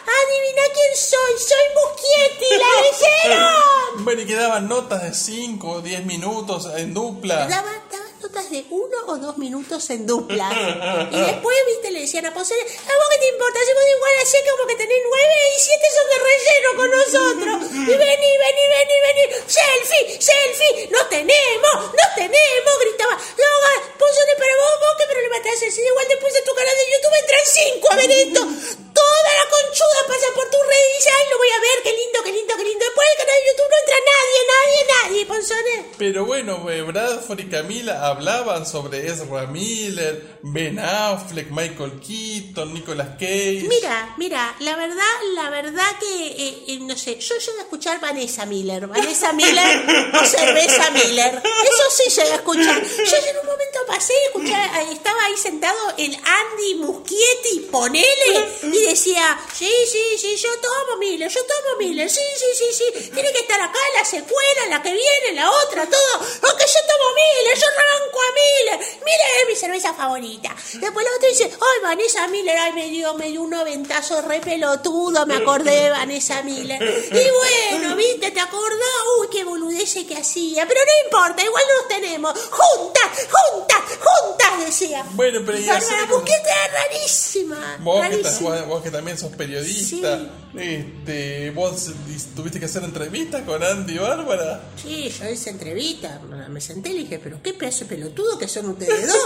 Speaker 3: Adivina quién soy. Soy Muschietti, ¿la leyeron?
Speaker 2: Bueno, y quedaban notas de 5 o 10 minutos en dupla.
Speaker 3: Daban, daban notas de uno o dos minutos en dupla. Y después, viste, le decían a Posee, ¿a vos qué te importa? Si vos igual así como que tenés nueve y siete son de relleno con nosotros. Y vení, vení, vení, vení. Selfie, selfie. No tenemos, no tenemos, gritaba. No, Posee, pero vos, vos qué problema te haces. Si igual después de tu canal de YouTube entran cinco a ver esto. La conchuda pasa por tu red y dice, ay, lo voy a ver, qué lindo, qué lindo, qué lindo. Después del canal de YouTube no entra nadie, nadie, nadie, Ponzone.
Speaker 2: Pero bueno, eh, Bradford y Camila hablaban sobre Ezra Miller, Ben Affleck, Michael Keaton, Nicolas Cage.
Speaker 3: Mira, mira, la verdad, la verdad que, eh, eh, no sé, yo llegué a escuchar Vanessa Miller, Vanessa Miller o cerveza Miller, eso sí llegué a escuchar. Yo en un momento pasé y escuché, eh, estaba ahí sentado el Andy Muschietti, ponele, y decía, sí, sí, sí, yo tomo Miller, yo tomo Miller, sí, sí, sí, sí, tiene que estar acá la secuela, la que viene, la otra, todo, aunque yo tomo Miller, yo rebanco a Miller, Miller es mi cerveza favorita. Después la otra dice, ay, Vanessa Miller, ay, me dio, me dio un noventazo re pelotudo, me acordé de Vanessa Miller. Y bueno, viste, te acordás, uy, qué boludece que hacía, pero no importa, igual nos tenemos, juntas, juntas, juntas, decía.
Speaker 2: Bueno, pero ya
Speaker 3: Bárbara Busquets era rarísima,
Speaker 2: Vos que,
Speaker 3: rarísima.
Speaker 2: ta- vos que también sos periodista, este, vos tuviste que hacer entrevistas con Andy Bárbara.
Speaker 3: Sí, yo hice entrevista, me senté y dije, pero qué pedazo pelotudo que son ustedes dos.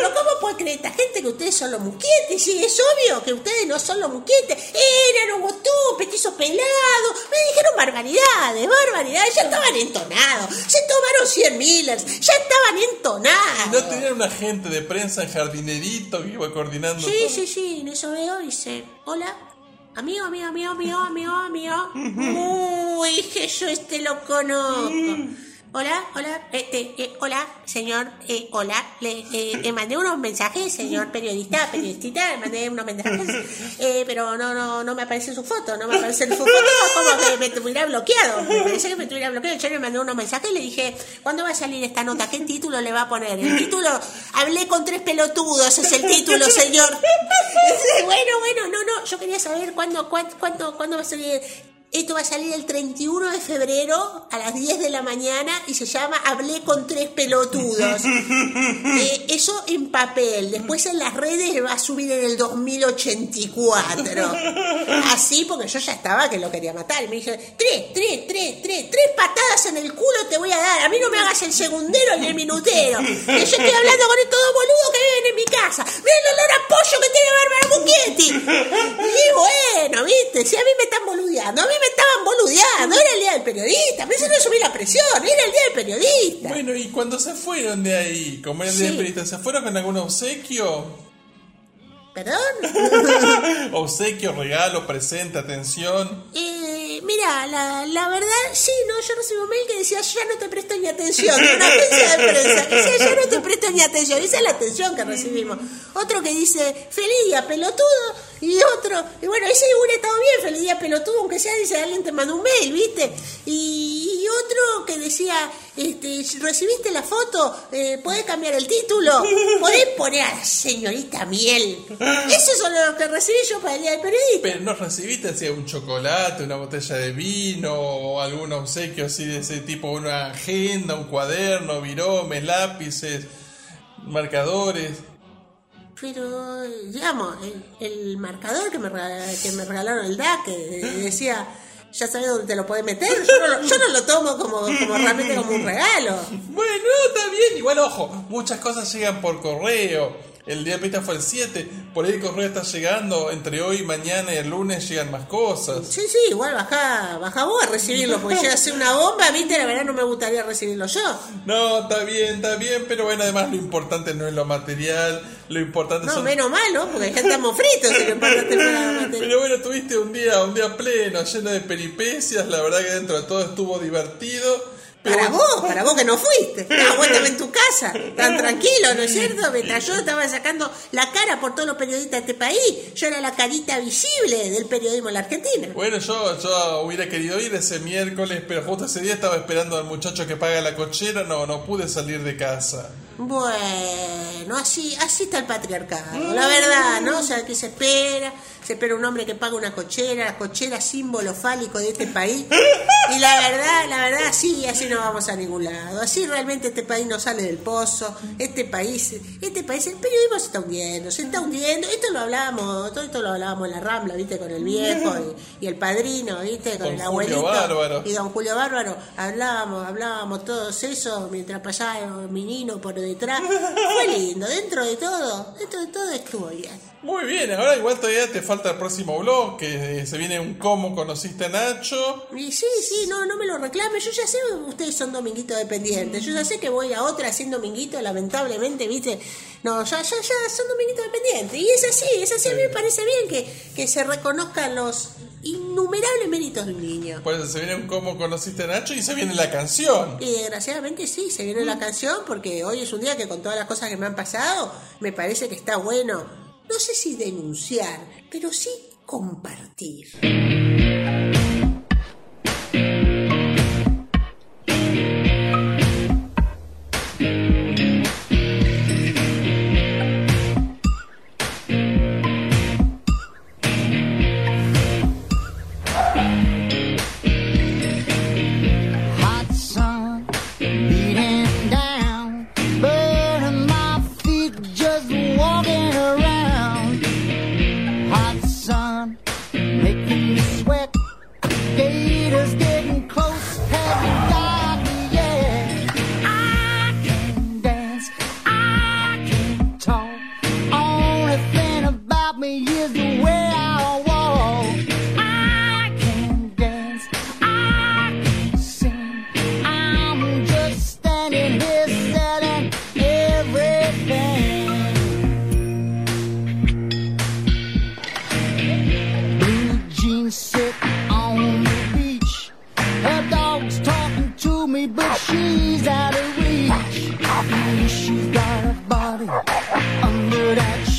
Speaker 3: Pero ¿cómo puede creer esta gente que ustedes son los musquetes? Sí, es obvio que ustedes no son los musquetes. Eran un botú, petizo pelado. Me dijeron barbaridades, barbaridades. Ya estaban entonados. Se tomaron 100 Millers. Ya estaban entonados.
Speaker 2: ¿No tenían un agente de prensa en jardinerito que iba coordinando
Speaker 3: Sí,
Speaker 2: todo?
Speaker 3: sí, sí, en eso veo y dice, hola, amigo, amigo, amigo, amigo, amigo, amigo. Uy, que yo este lo conozco. Hola, hola, este, eh, hola, señor, eh, hola, le, eh, le mandé unos mensajes, señor periodista, periodista, le mandé unos mensajes, eh, pero no, no, no me aparece su foto, no me aparece su foto, como que me tuviera bloqueado, me parece que me tuviera bloqueado, yo le mandé unos mensajes y le dije, ¿cuándo va a salir esta nota? ¿Qué título le va a poner? El título, hablé con tres pelotudos, es el título, señor. bueno, bueno, no, no, yo quería saber cuándo, cuándo, cuándo, cuándo va a salir. Esto va a salir el 31 de febrero a las 10 de la mañana y se llama Hablé con tres pelotudos. Eh, eso en papel. Después en las redes va a subir en el 2084. Así porque yo ya estaba que lo quería matar. Y me dije, tres, tres, tres, tres, tres patadas en el culo te voy a dar. A mí no me hagas el segundero ni el minutero. Que yo estoy hablando con estos dos boludos que viven en mi casa. Mira el olor a pollo que tiene Bárbara Buchetti. Y bueno, viste, si a mí me están boludeando, a mí me estaban boludeando. Era el día del periodista. Me hicieron subir la presión. Era el día del periodista.
Speaker 2: Bueno, y cuando se fueron de ahí, como era el día
Speaker 3: Sí.
Speaker 2: del periodista, ¿se fueron con algún obsequio?
Speaker 3: ¿Perdón?
Speaker 2: Obsequio, regalo, presente, atención.
Speaker 3: Eh, mira, la, la verdad, sí, no, yo recibí un mail que decía, ya no te presto ni atención, de una agencia de prensa, decía, ya no te presto ni atención, esa es la atención que recibimos. Otro que dice, feliz día, pelotudo, y otro, y bueno, ese hubiera estado bien, feliz día, pelotudo, aunque sea, dice, alguien te mandó un mail, ¿viste? Y, otro que decía, este, recibiste la foto, eh, podés cambiar el título, podés poner a la señorita Miel. Esos son los que recibí yo para el día del periodista.
Speaker 2: Pero no recibiste así un chocolate, una botella de vino o algún obsequio así de ese tipo, una agenda, un cuaderno, viromes, lápices, marcadores.
Speaker 3: Pero, digamos, el, el marcador que me, que me regalaron el DAC, que decía, ya sabes dónde te lo puedes meter. Yo no lo, yo no lo tomo como, como realmente como un regalo.
Speaker 2: Bueno, está bien. Igual, ojo, muchas cosas llegan por correo. El día de pista fue el 7. Por ahí el correo está llegando. Entre hoy, mañana y el lunes llegan más cosas.
Speaker 3: Sí, sí, igual baja, baja vos a recibirlo, porque llega a ser una bomba, viste, la verdad no me gustaría recibirlo yo.
Speaker 2: No, está bien, está bien. Pero bueno, además lo importante no es lo material. Lo importante
Speaker 3: No,
Speaker 2: son.
Speaker 3: menos mal, ¿no? Porque ya estamos fritos.
Speaker 2: Pero bueno, tuviste un día, un día pleno, lleno de peripecias. La verdad que dentro de todo estuvo divertido.
Speaker 3: Para vos, para vos que no fuiste. Estabas vuelta en tu casa, tan tranquilo, ¿no es cierto? Mientras yo estaba sacando la cara por todos los periodistas de este país. Yo era la carita visible del periodismo en la Argentina.
Speaker 2: Bueno, yo, yo hubiera querido ir ese miércoles, pero justo ese día estaba esperando al muchacho que paga la cochera, no, no pude salir de casa.
Speaker 3: Bueno, así, así está el patriarcado, la verdad, ¿no? O sea, que se espera, se espera un hombre que paga una cochera, la cochera símbolo fálico de este país. Y la verdad, la verdad, sí, así no vamos a ningún lado. Así realmente este país no sale del pozo. Este país, este país, el periodismo se está hundiendo, se está hundiendo. Esto lo hablábamos, todo esto lo hablábamos en la Rambla, ¿viste? Con el viejo y, y el padrino, ¿viste? Con el abuelito.
Speaker 2: Bárbaro.
Speaker 3: Y don Julio Bárbaro, hablábamos, hablábamos todos eso mientras pasaba el menino por detrás. Fue lindo, dentro de todo, dentro de todo estuvo bien.
Speaker 2: Muy bien, ahora igual todavía te falta el próximo blog, que eh, se viene un cómo conociste a Nacho.
Speaker 3: Y sí, sí, no, no me lo reclame. Yo ya sé, ustedes son dominguitos dependientes. Yo ya sé que voy a otra sin dominguito, lamentablemente, ¿viste? No, ya, ya, ya son dominguitos dependientes. Y es así, es así. A mí me parece bien que, que se reconozcan los innumerables méritos de un niño.
Speaker 2: Por eso se viene un cómo conociste a Nacho y se viene la canción.
Speaker 3: Y desgraciadamente sí, se viene la canción porque hoy es un día que con todas las cosas que me han pasado, me parece que está bueno, no sé si denunciar, pero sí compartir.
Speaker 5: Me, but she's out of reach. And she's got a body under that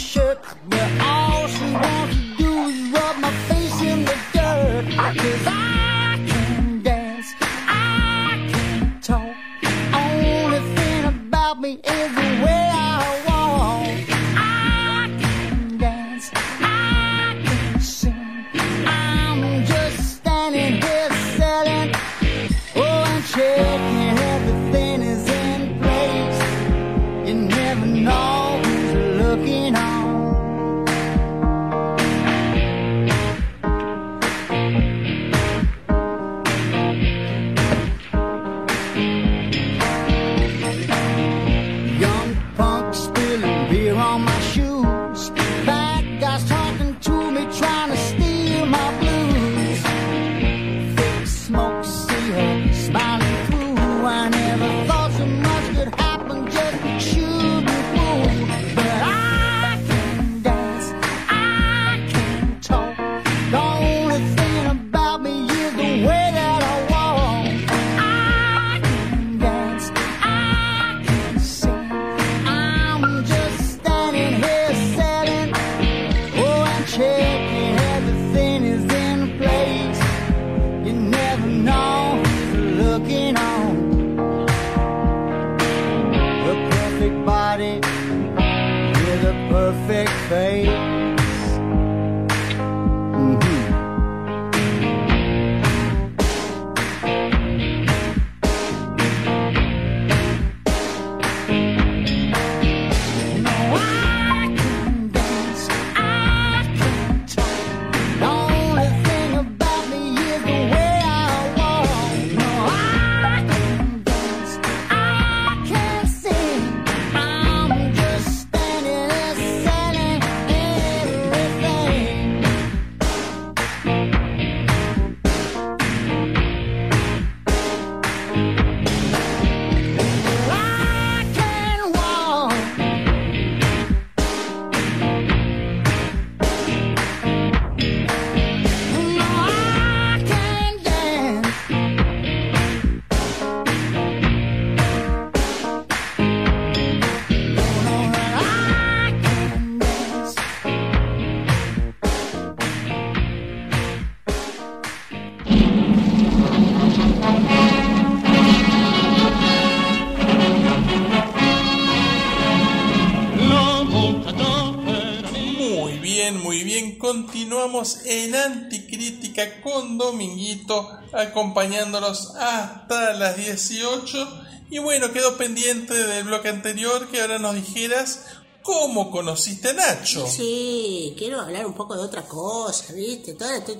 Speaker 2: continuamos en Anticrítica con Dominguito, acompañándolos hasta las 18. Y bueno, quedó pendiente del bloque anterior que ahora nos dijeras cómo conociste a Nacho.
Speaker 3: Sí, quiero hablar un poco de otra cosa, ¿viste?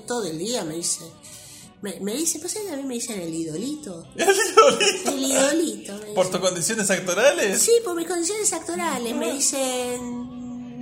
Speaker 3: Todo, el día me dice. Me, me dice, pues a mí me dicen el idolito.
Speaker 2: ¿El idolito?
Speaker 3: El idolito.
Speaker 2: ¿Por tus condiciones actorales?
Speaker 3: Sí, por mis condiciones actorales. Me dicen.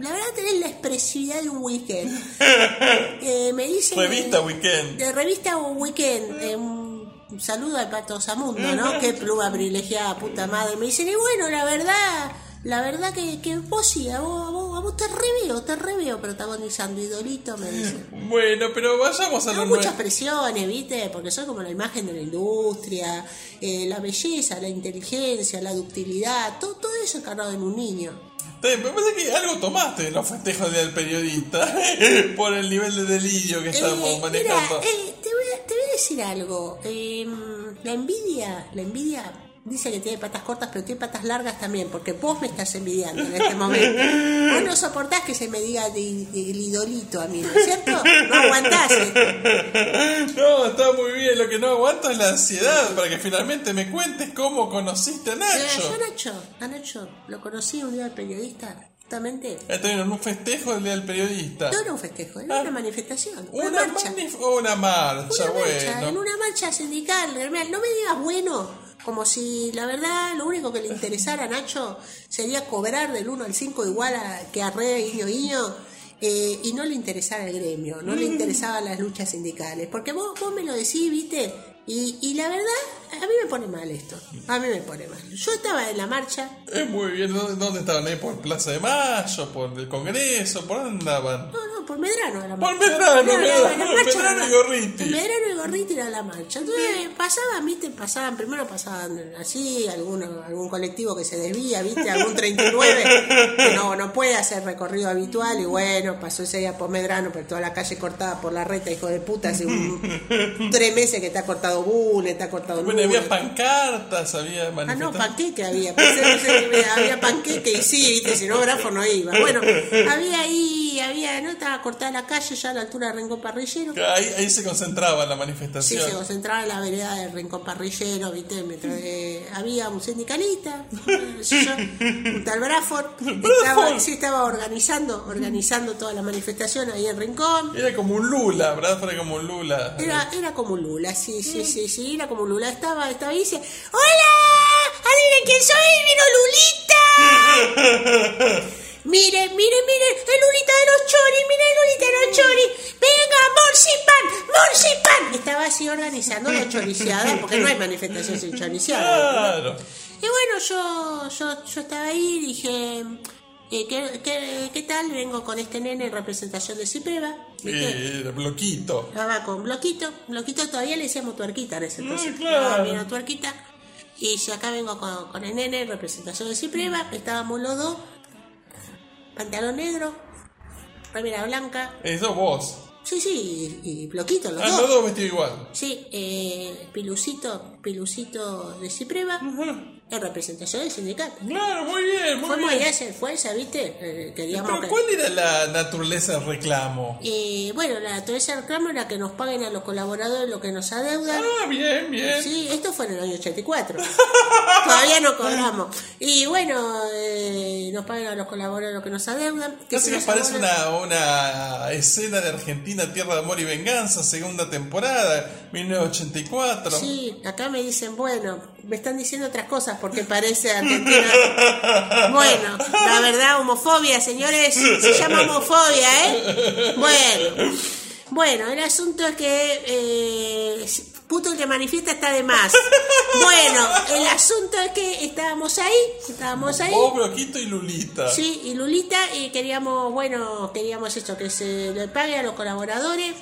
Speaker 3: La verdad, tenés la expresividad de un weekend. Eh, me dicen.
Speaker 2: Revista Weekend.
Speaker 3: De revista Weekend. eh, un saludo al pato Zamundo, ¿no? Qué pluma privilegiada, puta madre. Me dicen, y bueno, la verdad. La verdad que, que vos sí, a vos, a vos, a vos te reveo, te reveo protagonizando idolito, me dicen.
Speaker 2: Bueno, pero vayamos a
Speaker 3: Tengo muchas
Speaker 2: nuevo.
Speaker 3: presiones, ¿viste? Porque soy como la imagen de la industria, eh, la belleza, la inteligencia, la ductilidad, todo, todo eso encarnado en un niño.
Speaker 2: Me parece que algo tomaste en los festejos del periodista por el nivel de delirio que estamos
Speaker 3: Eh,
Speaker 2: manejando.
Speaker 3: mira, eh, te, voy a, te voy a decir algo. Eh, la envidia, la envidia dice que tiene patas cortas, pero tiene patas largas también, porque vos me estás envidiando en este momento. Vos no soportás que se me diga de, de- el idolito a mí, ¿no es cierto? No aguantás. eh.
Speaker 2: No, está muy bien. Lo que no aguanto es la ansiedad para que finalmente me cuentes cómo conociste a
Speaker 3: Eh,
Speaker 2: Nacho.
Speaker 3: Yo a Nacho, a Nacho, lo conocí un día de periodista, justamente.
Speaker 2: Está en un festejo del día del periodista.
Speaker 3: No era un festejo, era
Speaker 2: Ah.
Speaker 3: una manifestación, una,
Speaker 2: Una,
Speaker 3: marcha.
Speaker 2: manif- una marcha,
Speaker 3: Una marcha, en
Speaker 2: bueno.
Speaker 3: una marcha sindical. No me digas bueno, como si la verdad lo único que le interesara a Nacho sería cobrar del 1 al 5 igual a, que a Re, Guiño, Guiño. eh, y no le interesara el gremio, no le interesaban las luchas sindicales. Porque vos, vos me lo decís, viste, y, y la verdad, a mí me pone mal esto. A mí me pone mal. Yo estaba en la marcha,
Speaker 2: Es muy bien. ¿Dónde, dónde estaban? ahí? ¿Por Plaza de Mayo? ¿Por el Congreso? ¿Por dónde andaban?
Speaker 3: No, no, por Medrano era la
Speaker 2: Por
Speaker 3: marcha.
Speaker 2: Medrano,
Speaker 3: no,
Speaker 2: Medrano,
Speaker 3: marcha
Speaker 2: Medrano
Speaker 3: era-
Speaker 2: y Gorriti.
Speaker 3: Medrano y Gorriti era la marcha. Entonces pasaban, viste, pasaban, primero pasaban así, alguno, algún colectivo que se desvía, viste, algún 39 que no, no puede hacer recorrido habitual y bueno, pasó ese día por Medrano, pero toda la calle cortada por la reta, hijo de puta, hace un, tres meses que está cortado Bune, está cortado
Speaker 2: Bueno, había pancartas, había
Speaker 3: Ah, no, panqueque había. Pensé, había panqueque y sí, viste, si no, iba. Bueno, había ahí, había, no estaba cortada la calle ya a la altura de Rincón Parrillero.
Speaker 2: Ahí, ahí se concentraba la
Speaker 3: Sí,
Speaker 2: manifestación.
Speaker 3: se concentraba en la vereda del Rincón Parrillero, viste, mientras eh, había un sindicalista, un tal Bradford, estaba, sí, estaba organizando, organizando toda la manifestación ahí en Rincón.
Speaker 2: Era como un Lula, ¿verdad? Era como un Lula.
Speaker 3: Era, era como Lula, sí, sí, sí, sí, era como Lula. Estaba, estaba y dice, ¡Hola! ¡Adivinen quién soy! ¡Vino Lulita! Mire, mire, mire, el Lulita de los choris, mire el Lulita de los choris. Venga, morcipan, morcipan. Estaba así organizando la choriciada, porque no hay manifestación sin choriciada.
Speaker 2: Claro.
Speaker 3: Y bueno, yo, yo, yo estaba ahí y dije, eh, ¿qué, qué, qué tal? Vengo con este nene en representación de Cipreva. ¿viste?
Speaker 2: Eh, bloquito.
Speaker 3: Estaba con Bloquito. Bloquito todavía le decíamos tuerquita en ese entonces.
Speaker 2: Ah, claro.
Speaker 3: Ah, vino tuerquita. Y si acá vengo con, con el nene, representación de Cipreva, estábamos los dos. Pantalón negro, remera blanca.
Speaker 2: Eso vos.
Speaker 3: Sí, sí, y, y Bloquito, los
Speaker 2: Ah,
Speaker 3: dos.
Speaker 2: los dos vestidos igual.
Speaker 3: Sí, eh, Pilucito, Pilucito de Cipreva, en representación del sindicato.
Speaker 2: Claro, muy bien, muy
Speaker 3: Fuimos
Speaker 2: bien.
Speaker 3: allá a hacer fuerza, ¿viste? Eh, queríamos
Speaker 2: Pero
Speaker 3: que-
Speaker 2: ¿cuál era la naturaleza del reclamo?
Speaker 3: Eh, bueno, la naturaleza del reclamo era que nos paguen a los colaboradores lo que nos adeudan.
Speaker 2: Ah, bien, bien.
Speaker 3: Sí, esto fue en el año 84. Todavía no cobramos. Y bueno, eh, nos pagan a los colaboradores lo que nos adeudan. Que
Speaker 2: Casi me
Speaker 3: nos
Speaker 2: parece una, una escena de Argentina, Tierra de Amor y Venganza, segunda temporada, 1984.
Speaker 3: Sí, acá me dicen, bueno, me están diciendo otras cosas porque parece Argentina. Bueno, la verdad, homofobia, señores, se llama homofobia, ¿eh? Bueno, bueno, el asunto es que eh, puto el que manifiesta está de más. Bueno, el asunto es que estábamos ahí, estábamos ahí.
Speaker 2: Vos, Bloquito y Lulita.
Speaker 3: Sí, y Lulita, y queríamos, bueno, queríamos esto, que se le pague a los colaboradores,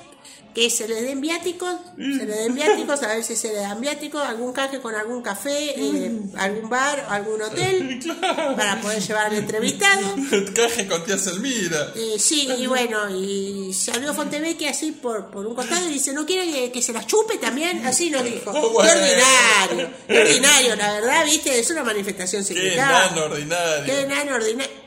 Speaker 3: que se les den viáticos, se les den viáticos, a ver si se les dan viáticos, algún canje con algún café, eh, algún bar, algún hotel, para poder llevar al entrevistado.
Speaker 2: Caje con tía Selmira.
Speaker 3: Eh, sí, y bueno, y salió Fontevecchia así por, por un costado y dice, ¿no quiere que, que se las chupe también? Así nos dijo.
Speaker 2: Oh, bueno.
Speaker 3: Qué ordinario, qué ordinario, la verdad, viste, es una manifestación
Speaker 2: Qué
Speaker 3: sindical.
Speaker 2: enano ordinario.
Speaker 3: Qué enano ordinario.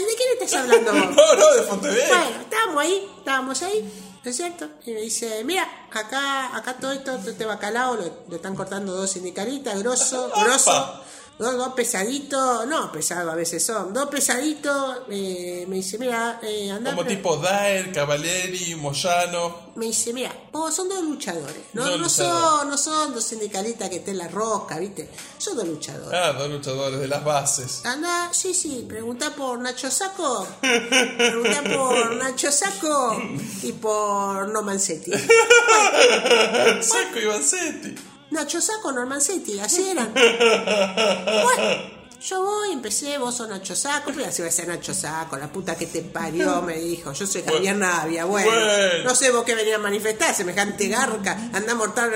Speaker 3: ¿de quién estás hablando vos?
Speaker 2: No, no, de Fontevecchia.
Speaker 3: Bueno, estábamos ahí, estábamos ahí, ¿no es cierto? Y me dice, mira, acá, acá todo esto, todo este bacalao, lo, lo están cortando dos sindicalistas, grosso, grosso, dos, dos pesaditos, no, pesados a veces son, dos pesaditos, eh, me dice, mira, eh, andá,
Speaker 2: Como
Speaker 3: pre-
Speaker 2: tipo Daer, Cavalieri, Moyano.
Speaker 3: me dice, mira, vos son dos luchadores, no,
Speaker 2: Dos
Speaker 3: no
Speaker 2: luchadores.
Speaker 3: son, no son dos sindicalistas que estén en la rosca, ¿viste? Son dos luchadores.
Speaker 2: Ah, dos luchadores de las bases.
Speaker 3: Anda, sí, sí, pregunta por Nacho Saco. Pregunta por Nacho Saco y por Norman Setti.
Speaker 2: Saco y Vanzetti.
Speaker 3: Nacho Saco, Norman Setti, así eran. Bueno, yo voy, empecé, vos sos Nacho Saco, pero así va a ser Nacho Saco, la puta que te parió, me dijo. Yo soy Javier Navia, bueno.
Speaker 2: Bueno.
Speaker 3: No sé vos qué venía a manifestar, semejante garca. Andá a mortar,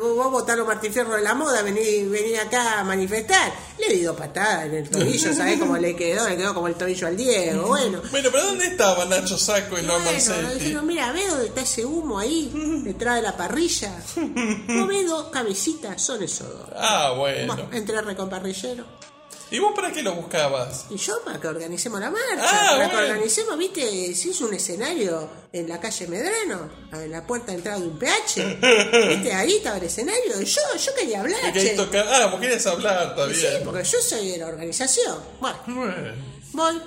Speaker 3: vos votás los martifierros de la moda, vení, vení acá a manifestar. Le di dos patadas en el tobillo, ¿sabés cómo le quedó? Le quedó como el tobillo al Diego, bueno.
Speaker 2: Bueno, pero ¿dónde estaban Nacho Saco y Norman
Speaker 3: Bueno, dijeron, mira, ve dónde está ese humo ahí, detrás de la parrilla. No ve dos cabecitas, son esos dos.
Speaker 2: Ah, bueno.
Speaker 3: Bueno, recomparrillero.
Speaker 2: ¿Y vos para qué lo buscabas?
Speaker 3: Y yo para que organicemos la marcha,
Speaker 2: Ah,
Speaker 3: para que
Speaker 2: bueno.
Speaker 3: organicemos, viste, se hizo un escenario en la calle Medrano, en la puerta de entrada de un PH. Viste, ahí estaba el escenario. Y yo, yo quería hablar, che.
Speaker 2: toca- Ah, vos querías hablar, está
Speaker 3: Sí, porque yo soy de la organización. Bueno,
Speaker 2: Bueno.
Speaker 3: voy.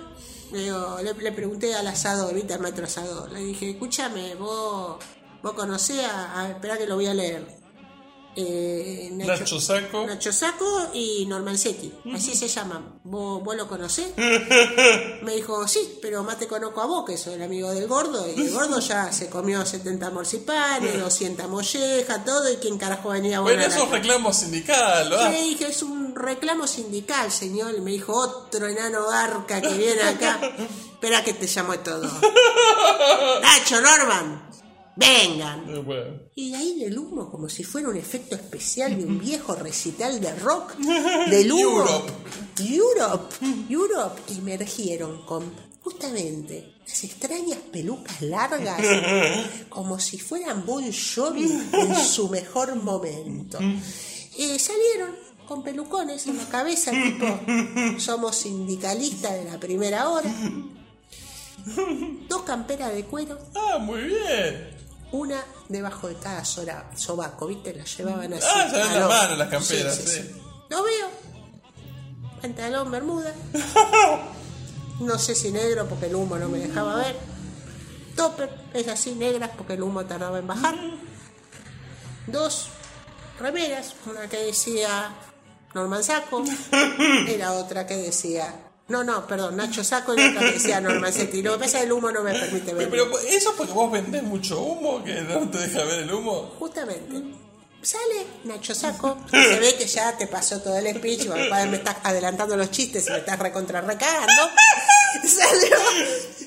Speaker 3: Le, digo, le, le pregunté al asador, viste, al maestro asador. Le dije, escúchame, vos, vos conocés a, a- esperá que lo voy a leer. Eh,
Speaker 2: Nacho Saco.
Speaker 3: Nacho Saco y Norman Setti, así se llaman. ¿Vos, ¿Vos lo conocés? Me dijo, sí, pero más te conozco a vos, que soy el amigo del gordo. Y el gordo ya se comió 70 morcipanes, 200 mollejas, todo. ¿Y quién carajo venía a
Speaker 2: Bueno, eso es reclamo sindical, ¿verdad?
Speaker 3: le dije, es un reclamo sindical, señor. Y me dijo, otro enano barca que viene acá. Espera que te llamo todo. Nacho, Norman, vengan.
Speaker 2: Eh, Bueno.
Speaker 3: Y de ahí del humo, como si fuera un efecto especial de un viejo recital de rock, del humo.
Speaker 2: Europe.
Speaker 3: Europe. Europe emergieron con justamente las extrañas pelucas largas, como si fueran Bon Jovi en su mejor momento. Eh, salieron con pelucones en la cabeza, tipo, somos sindicalistas de la primera hora. Dos camperas de cuero,
Speaker 2: Ah, muy bien.
Speaker 3: Una debajo de cada sora- sobaco, ¿viste? La llevaban así.
Speaker 2: Ah, llevaban
Speaker 3: al
Speaker 2: la
Speaker 3: hombro.
Speaker 2: mano las camperas, sí.
Speaker 3: Lo veo. Pantalón, bermuda. No sé si negro porque el humo no me dejaba ver. Topper, es así, negras porque el humo tardaba en bajar. Dos remeras, una que decía Norman Saco y la otra que decía. No, no, perdón, Nacho Saco y otra que decía Norman Setti. Lo que pasa es que el humo no me permite ver.
Speaker 2: Pero, pero eso es porque vos vendés mucho humo, que no te deja ver el humo.
Speaker 3: Justamente. Sale Nacho Saco, se ve que ya te pasó todo el speech, me estás adelantando los chistes y me estás recontra recagando. Salió,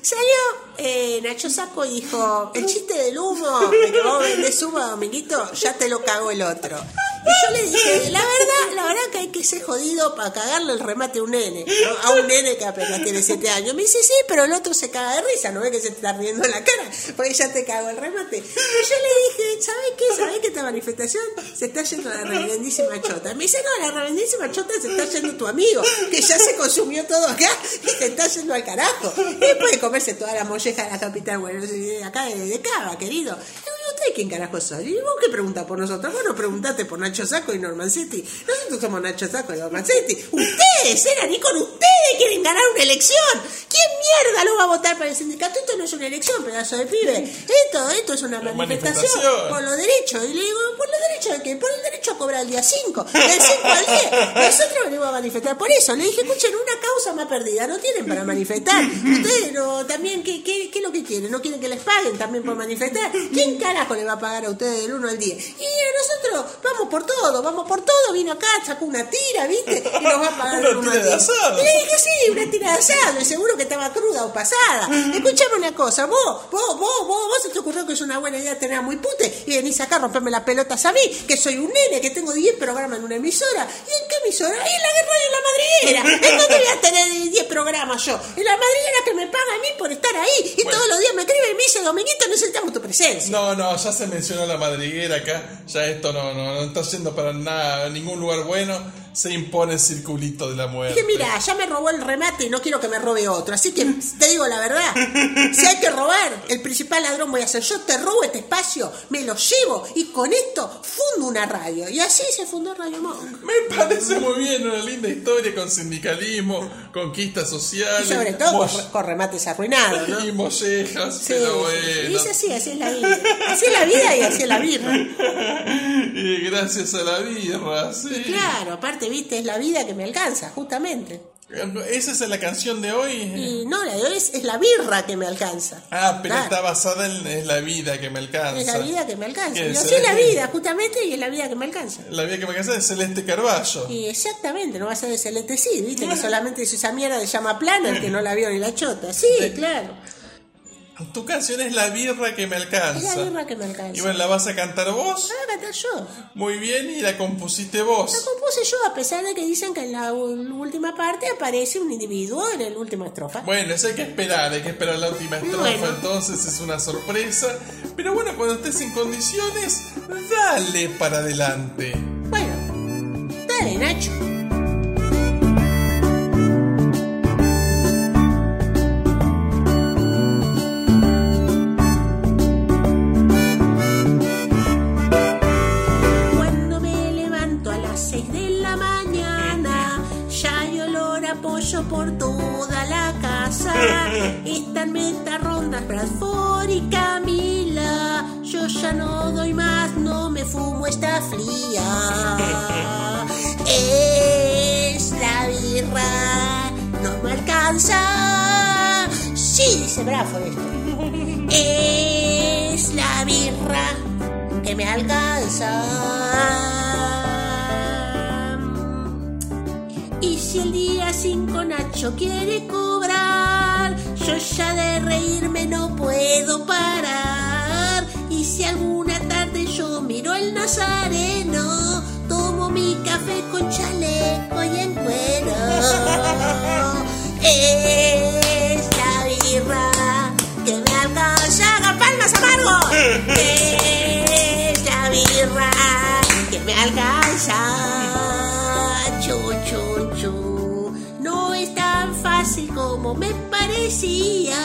Speaker 3: salió eh, Nacho Saco y dijo, el chiste del humo, de que vos vendés humo, Dominguito, ya te lo cagó el otro. Y yo le dije, la verdad, la verdad que hay que ser jodido para cagarle el remate a un nene, ¿no? a un nene que apenas tiene 7 años. Me dice, sí, pero el otro se caga de risa, ¿no ve que se te está riendo en la cara? Porque ya te cagó el remate. Y yo le dije, ¿sabes qué? ¿Sabes que esta manifestación se está yendo a la reverendísima chota? Me dice, no, la reverendísima chota se está yendo tu amigo, que ya se consumió todo acá y se está yendo al carajo. Y puede comerse toda la molleja de la capital, bueno, acá de, de Cava, querido. Y ¿Usted quién carajo soy? ¿Y vos qué preguntas por nosotros? Vos no preguntaste por Nacho Saco y Norman City. Nosotros somos Nacho Saco y Norman City. Ustedes eran y con ustedes quieren ganar una elección. ¿Quién mierda lo va a votar para el sindicato? Esto no es una elección, pedazo de pibe. Esto, esto es una manifestación. por los derechos. Y le digo, ¿por los derechos de qué? Por el derecho a cobrar el día 5. Del 5 al 10. Nosotros venimos a manifestar por eso. Le dije, escuchen, una causa más perdida. No tienen para manifestar. Ustedes no, también, ¿qué, qué, ¿qué es lo que quieren? ¿No quieren que les paguen también por manifestar? ¿Quién carajo le va a pagar a ustedes del 1 al 10? Y nosotros vamos por todo, vamos por todo. Vino acá, sacó una tira, ¿viste? Y nos va a pagar
Speaker 2: Una
Speaker 3: del 1 al
Speaker 2: tira de
Speaker 3: 10.
Speaker 2: asado.
Speaker 3: Y le dije, sí, una tira de asado. Y seguro que estaba cruda o pasada. Escuchame una cosa, vos, vos, vos, vos, vos se te ocurrió que es una buena idea tener muy pute y venís acá a romperme las pelotas a mí, que soy un nene, que tengo 10 programas en una emisora. ¿Y en qué emisora? Ahí en la guerra y en la madriguera. ¿En dónde voy a tener 10 programas yo? En la madriguera que me paga a mí por estar ahí. Y
Speaker 2: Bueno.
Speaker 3: todos los días me escribe y me dice, Dominguito, necesitamos tu presencia.
Speaker 2: No, no, ya se mencionó la madriguera acá, ya esto no, no, no está yendo para nada, ningún lugar bueno. se impone el circulito de la muerte.
Speaker 3: Que mira, ya me robó el remate y no quiero que me robe otro. Así que te digo la verdad. Si hay que robar, el principal ladrón voy a ser yo. Te robo este espacio, me lo llevo y con esto fundo una radio. Y así se fundó Radio Monk.
Speaker 2: Me parece muy bien, una linda historia con sindicalismo, conquistas sociales.
Speaker 3: Y sobre todo con, con remates arruinados, ¿no?
Speaker 2: y mollejas,
Speaker 3: Sí,
Speaker 2: pero
Speaker 3: sí,
Speaker 2: bueno.
Speaker 3: y es así, así es la vida. Así es la vida y así es la birra.
Speaker 2: Y gracias a la birra, sí.
Speaker 3: Claro, aparte, viste, es la vida que me alcanza, justamente.
Speaker 2: ¿Esa es la canción de hoy?
Speaker 3: Y no, la de hoy es, es la birra que me alcanza.
Speaker 2: Ah, pero
Speaker 3: Claro.
Speaker 2: está basada en es la vida que me alcanza.
Speaker 3: Es la vida que me alcanza.
Speaker 2: ¿Qué
Speaker 3: Y
Speaker 2: es?
Speaker 3: así es la vida, justamente, y es la vida que me alcanza.
Speaker 2: La vida que me alcanza es Celeste Carballo.
Speaker 3: Y exactamente, no va a ser de Celeste sí, viste, que solamente hizo esa mierda de llama plana, el que no la vio ni la chota. Sí, claro.
Speaker 2: Tu canción es La birra que me
Speaker 3: Es
Speaker 2: alcanza.
Speaker 3: la birra que me
Speaker 2: Y
Speaker 3: alcanza.
Speaker 2: bueno, ¿la vas a cantar vos?
Speaker 3: La voy a cantar yo.
Speaker 2: Muy bien, y la compusiste
Speaker 3: La
Speaker 2: vos.
Speaker 3: compuse yo, a pesar de que dicen que en la última parte aparece un individuo en la última estrofa.
Speaker 2: Bueno, eso hay que esperar, hay que esperar la última estrofa,
Speaker 3: Bueno.
Speaker 2: entonces es una sorpresa. Pero bueno, cuando estés en condiciones, dale para adelante.
Speaker 3: Bueno, dale, Nacho. Están meta rondas Bradford y Camila. Yo ya no doy más, no me fumo esta fría. Es la birra, no me alcanza. Sí, dice Bradford esto. Es la birra que me alcanza. Y si el día 5 Nacho quiere cobrar, yo ya de reírme no puedo parar. Y si alguna tarde yo miro el nazareno, tomo mi café con chaleco y en cuero. Es la birra que me alcanza. ¡Hagan palmas, amargo! Es la birra que me alcanza. Chu, fácil como me parecía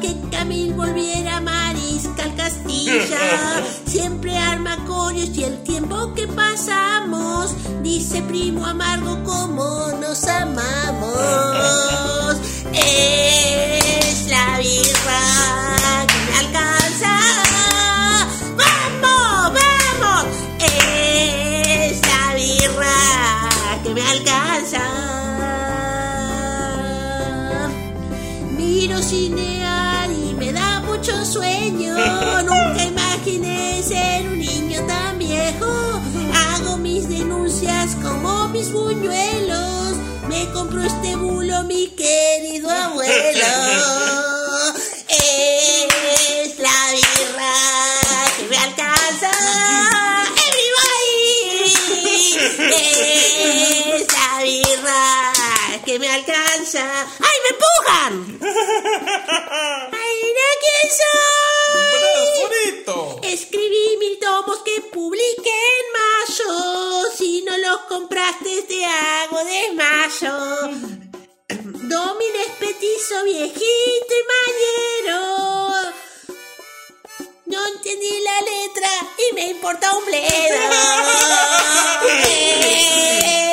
Speaker 3: que Camil volviera a Mariscal Castilla. Siempre arma corios y el tiempo que pasamos dice primo amargo como nos amamos. Es la birra sueño. Nunca imaginé ser un niño tan viejo. Hago mis denuncias como mis buñuelos. Me compro este bulo, mi querido abuelo. Es la birra que me alcanza. Everybody. Es la birra que me alcanza. ¡Ay, me empujan!
Speaker 2: ¡Bradforito!
Speaker 3: Escribí mil tomos que publiqué en mayo. Si no los compraste, te hago desmayo. Domin es petizo, viejito y mañero. No entendí la letra y me importa un bledo.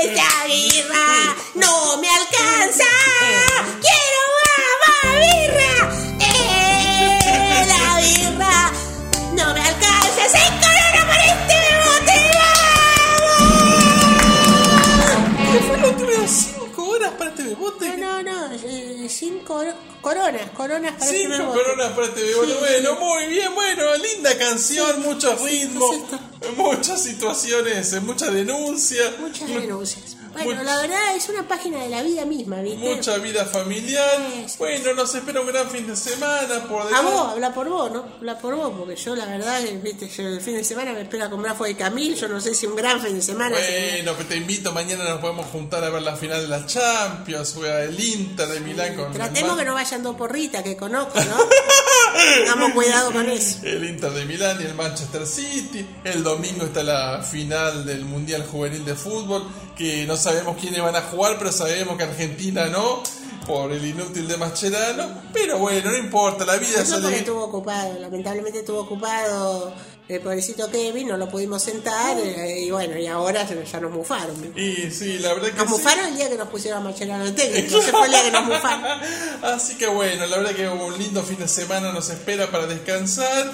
Speaker 2: cinco
Speaker 3: coro- coronas. Coronas para este
Speaker 2: Cinco
Speaker 3: bebote.
Speaker 2: coronas para este.
Speaker 3: Sí,
Speaker 2: Bueno,
Speaker 3: sí.
Speaker 2: muy bien, bueno, linda canción, mucho ritmo, muchas situaciones, eh, mucha denuncia,
Speaker 3: Muchas denuncias. Bueno,
Speaker 2: Much-
Speaker 3: la verdad es una página de la vida misma, ¿viste?
Speaker 2: mucha vida familiar.
Speaker 3: Sí.
Speaker 2: Bueno, nos espera un gran fin de semana por
Speaker 3: A vos, habla por vos, ¿no? Habla por vos, porque yo la verdad, eh, viste, yo el fin de semana me espera comprar fue de Camil, yo no sé si un gran fin de semana.
Speaker 2: Bueno, pues te invito, mañana nos podemos juntar a ver la final de la Champions, juega el Inter de Milán con
Speaker 3: Tratemos que no vayan dos porritas que conozco, ¿no? Tengamos cuidado con eso.
Speaker 2: El Inter de Milán y el Manchester City. El domingo está la final del Mundial Juvenil de Fútbol, que no sabemos quiénes van a jugar, pero sabemos que Argentina no, por el inútil de Mascherano. Pero bueno, no importa, la vida
Speaker 3: Eso porque
Speaker 2: sale.
Speaker 3: estuvo ocupado, lamentablemente estuvo ocupado el pobrecito Kevin, no lo pudimos sentar eh, y bueno, y ahora ya nos mufaron.
Speaker 2: Y sí, la verdad que
Speaker 3: Nos
Speaker 2: sí.
Speaker 3: mufaron el día que nos pusieron a Marcelo al técnico, ese fue el día que nos mufaron.
Speaker 2: Así que bueno, la verdad que un lindo fin de semana nos espera para descansar.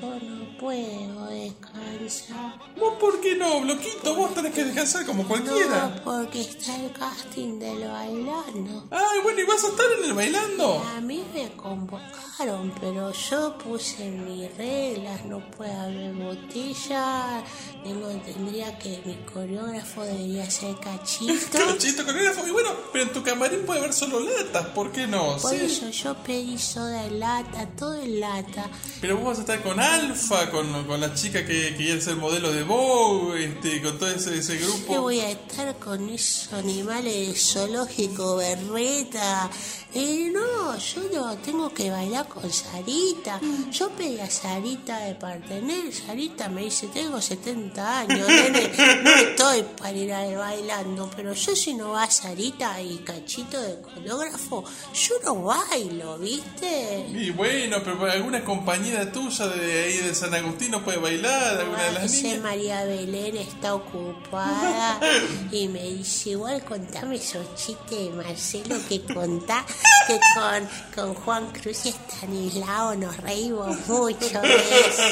Speaker 3: No puedo descansar.
Speaker 2: ¿Vos por qué no, Bloquito? Vos tenés que descansar como cualquiera.
Speaker 3: No, porque está el casting del bailando.
Speaker 2: Ay, bueno, ¿y vas a estar en el bailando?
Speaker 3: A mí me convocaron, pero yo puse mis reglas, no puede haber botella, tengo, tendría que mi coreógrafo debería ser cachito.
Speaker 2: Cachito coreógrafo. Y bueno, pero en tu camarín puede haber solo latas, ¿por qué no?
Speaker 3: Por
Speaker 2: Sí.
Speaker 3: eso yo pedí soda en lata, todo en lata.
Speaker 2: Pero vos vas a estar con Alfa, con, con la chica que, que quiere ser modelo de Vogue, este, con todo ese, ese
Speaker 3: ¿Qué
Speaker 2: grupo.
Speaker 3: voy a estar con esos animales de zoológico, berreta? Eh, no, yo no, tengo que bailar con Sarita. Yo pedí a Sarita de partener. Sarita me dice, tengo 70 años, nene, no estoy para ir a bailando. Pero yo si no va Sarita y cachito de coreógrafo, yo no bailo, ¿viste?
Speaker 2: Y bueno, pero alguna compañera tuya de ahí de San Agustín no puede bailar, alguna de las niñas.
Speaker 3: María Belén está ocupada y me dice, igual contame esos chistes de Marcelo que contá que con, con Juan Cruz y Estanislao nos reímos mucho de eso.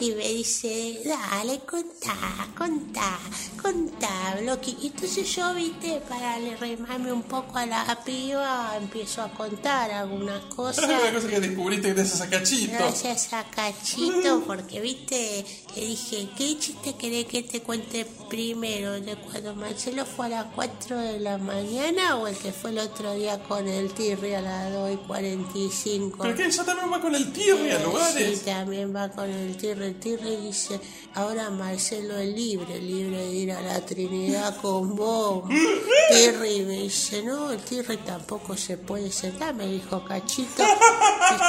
Speaker 3: Y me dice, dale, contá, contá, contá, Bloqui. Y entonces yo, viste, para le remarme un poco a la piba, empiezo a contar algunas cosas.
Speaker 2: Una cosa que descubriste gracias a Cachito.
Speaker 3: Gracias a Cachito, porque viste que dije, ¿qué chiste querés que te cuente primero? ¿De cuando Marcelo fue a las 4 de la mañana o el que fue el otro día con el Tirri a las 2 y 45?
Speaker 2: Pero que ella también va con el a
Speaker 3: Sí,
Speaker 2: lugares.
Speaker 3: también va con el Tirri. El Tirri dice, ahora Marcelo es libre, libre de ir a la Trinidad con vos. Tirri me dice, no, el Tirri tampoco se puede sentar, me dijo Cachito.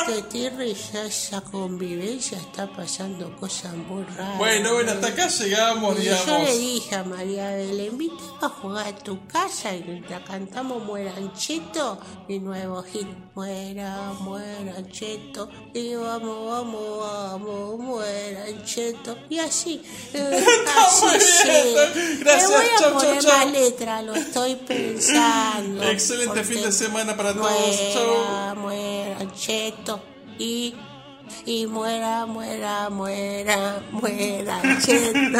Speaker 3: Este Tirri ya esa convivencia está pasando cosas muy raras.
Speaker 2: Bueno, bueno, hasta acá llegamos,
Speaker 3: Y yo le
Speaker 2: digamos.
Speaker 3: dije a María Belén, invita a jugar a tu casa y mientras cantamos Muerancheto, mi nuevo hit, Muera, Muerancheto, y vamos, vamos, vamos, Muerancheto, y así, eh, así sí.
Speaker 2: Gracias,
Speaker 3: Le voy a
Speaker 2: chau,
Speaker 3: poner
Speaker 2: chau.
Speaker 3: más letra, lo estoy pensando.
Speaker 2: Excelente fin de semana para todos.
Speaker 3: Muera,
Speaker 2: Chau.
Speaker 3: Muerancheto, y... Y muera, muera, muera, muera, cheto.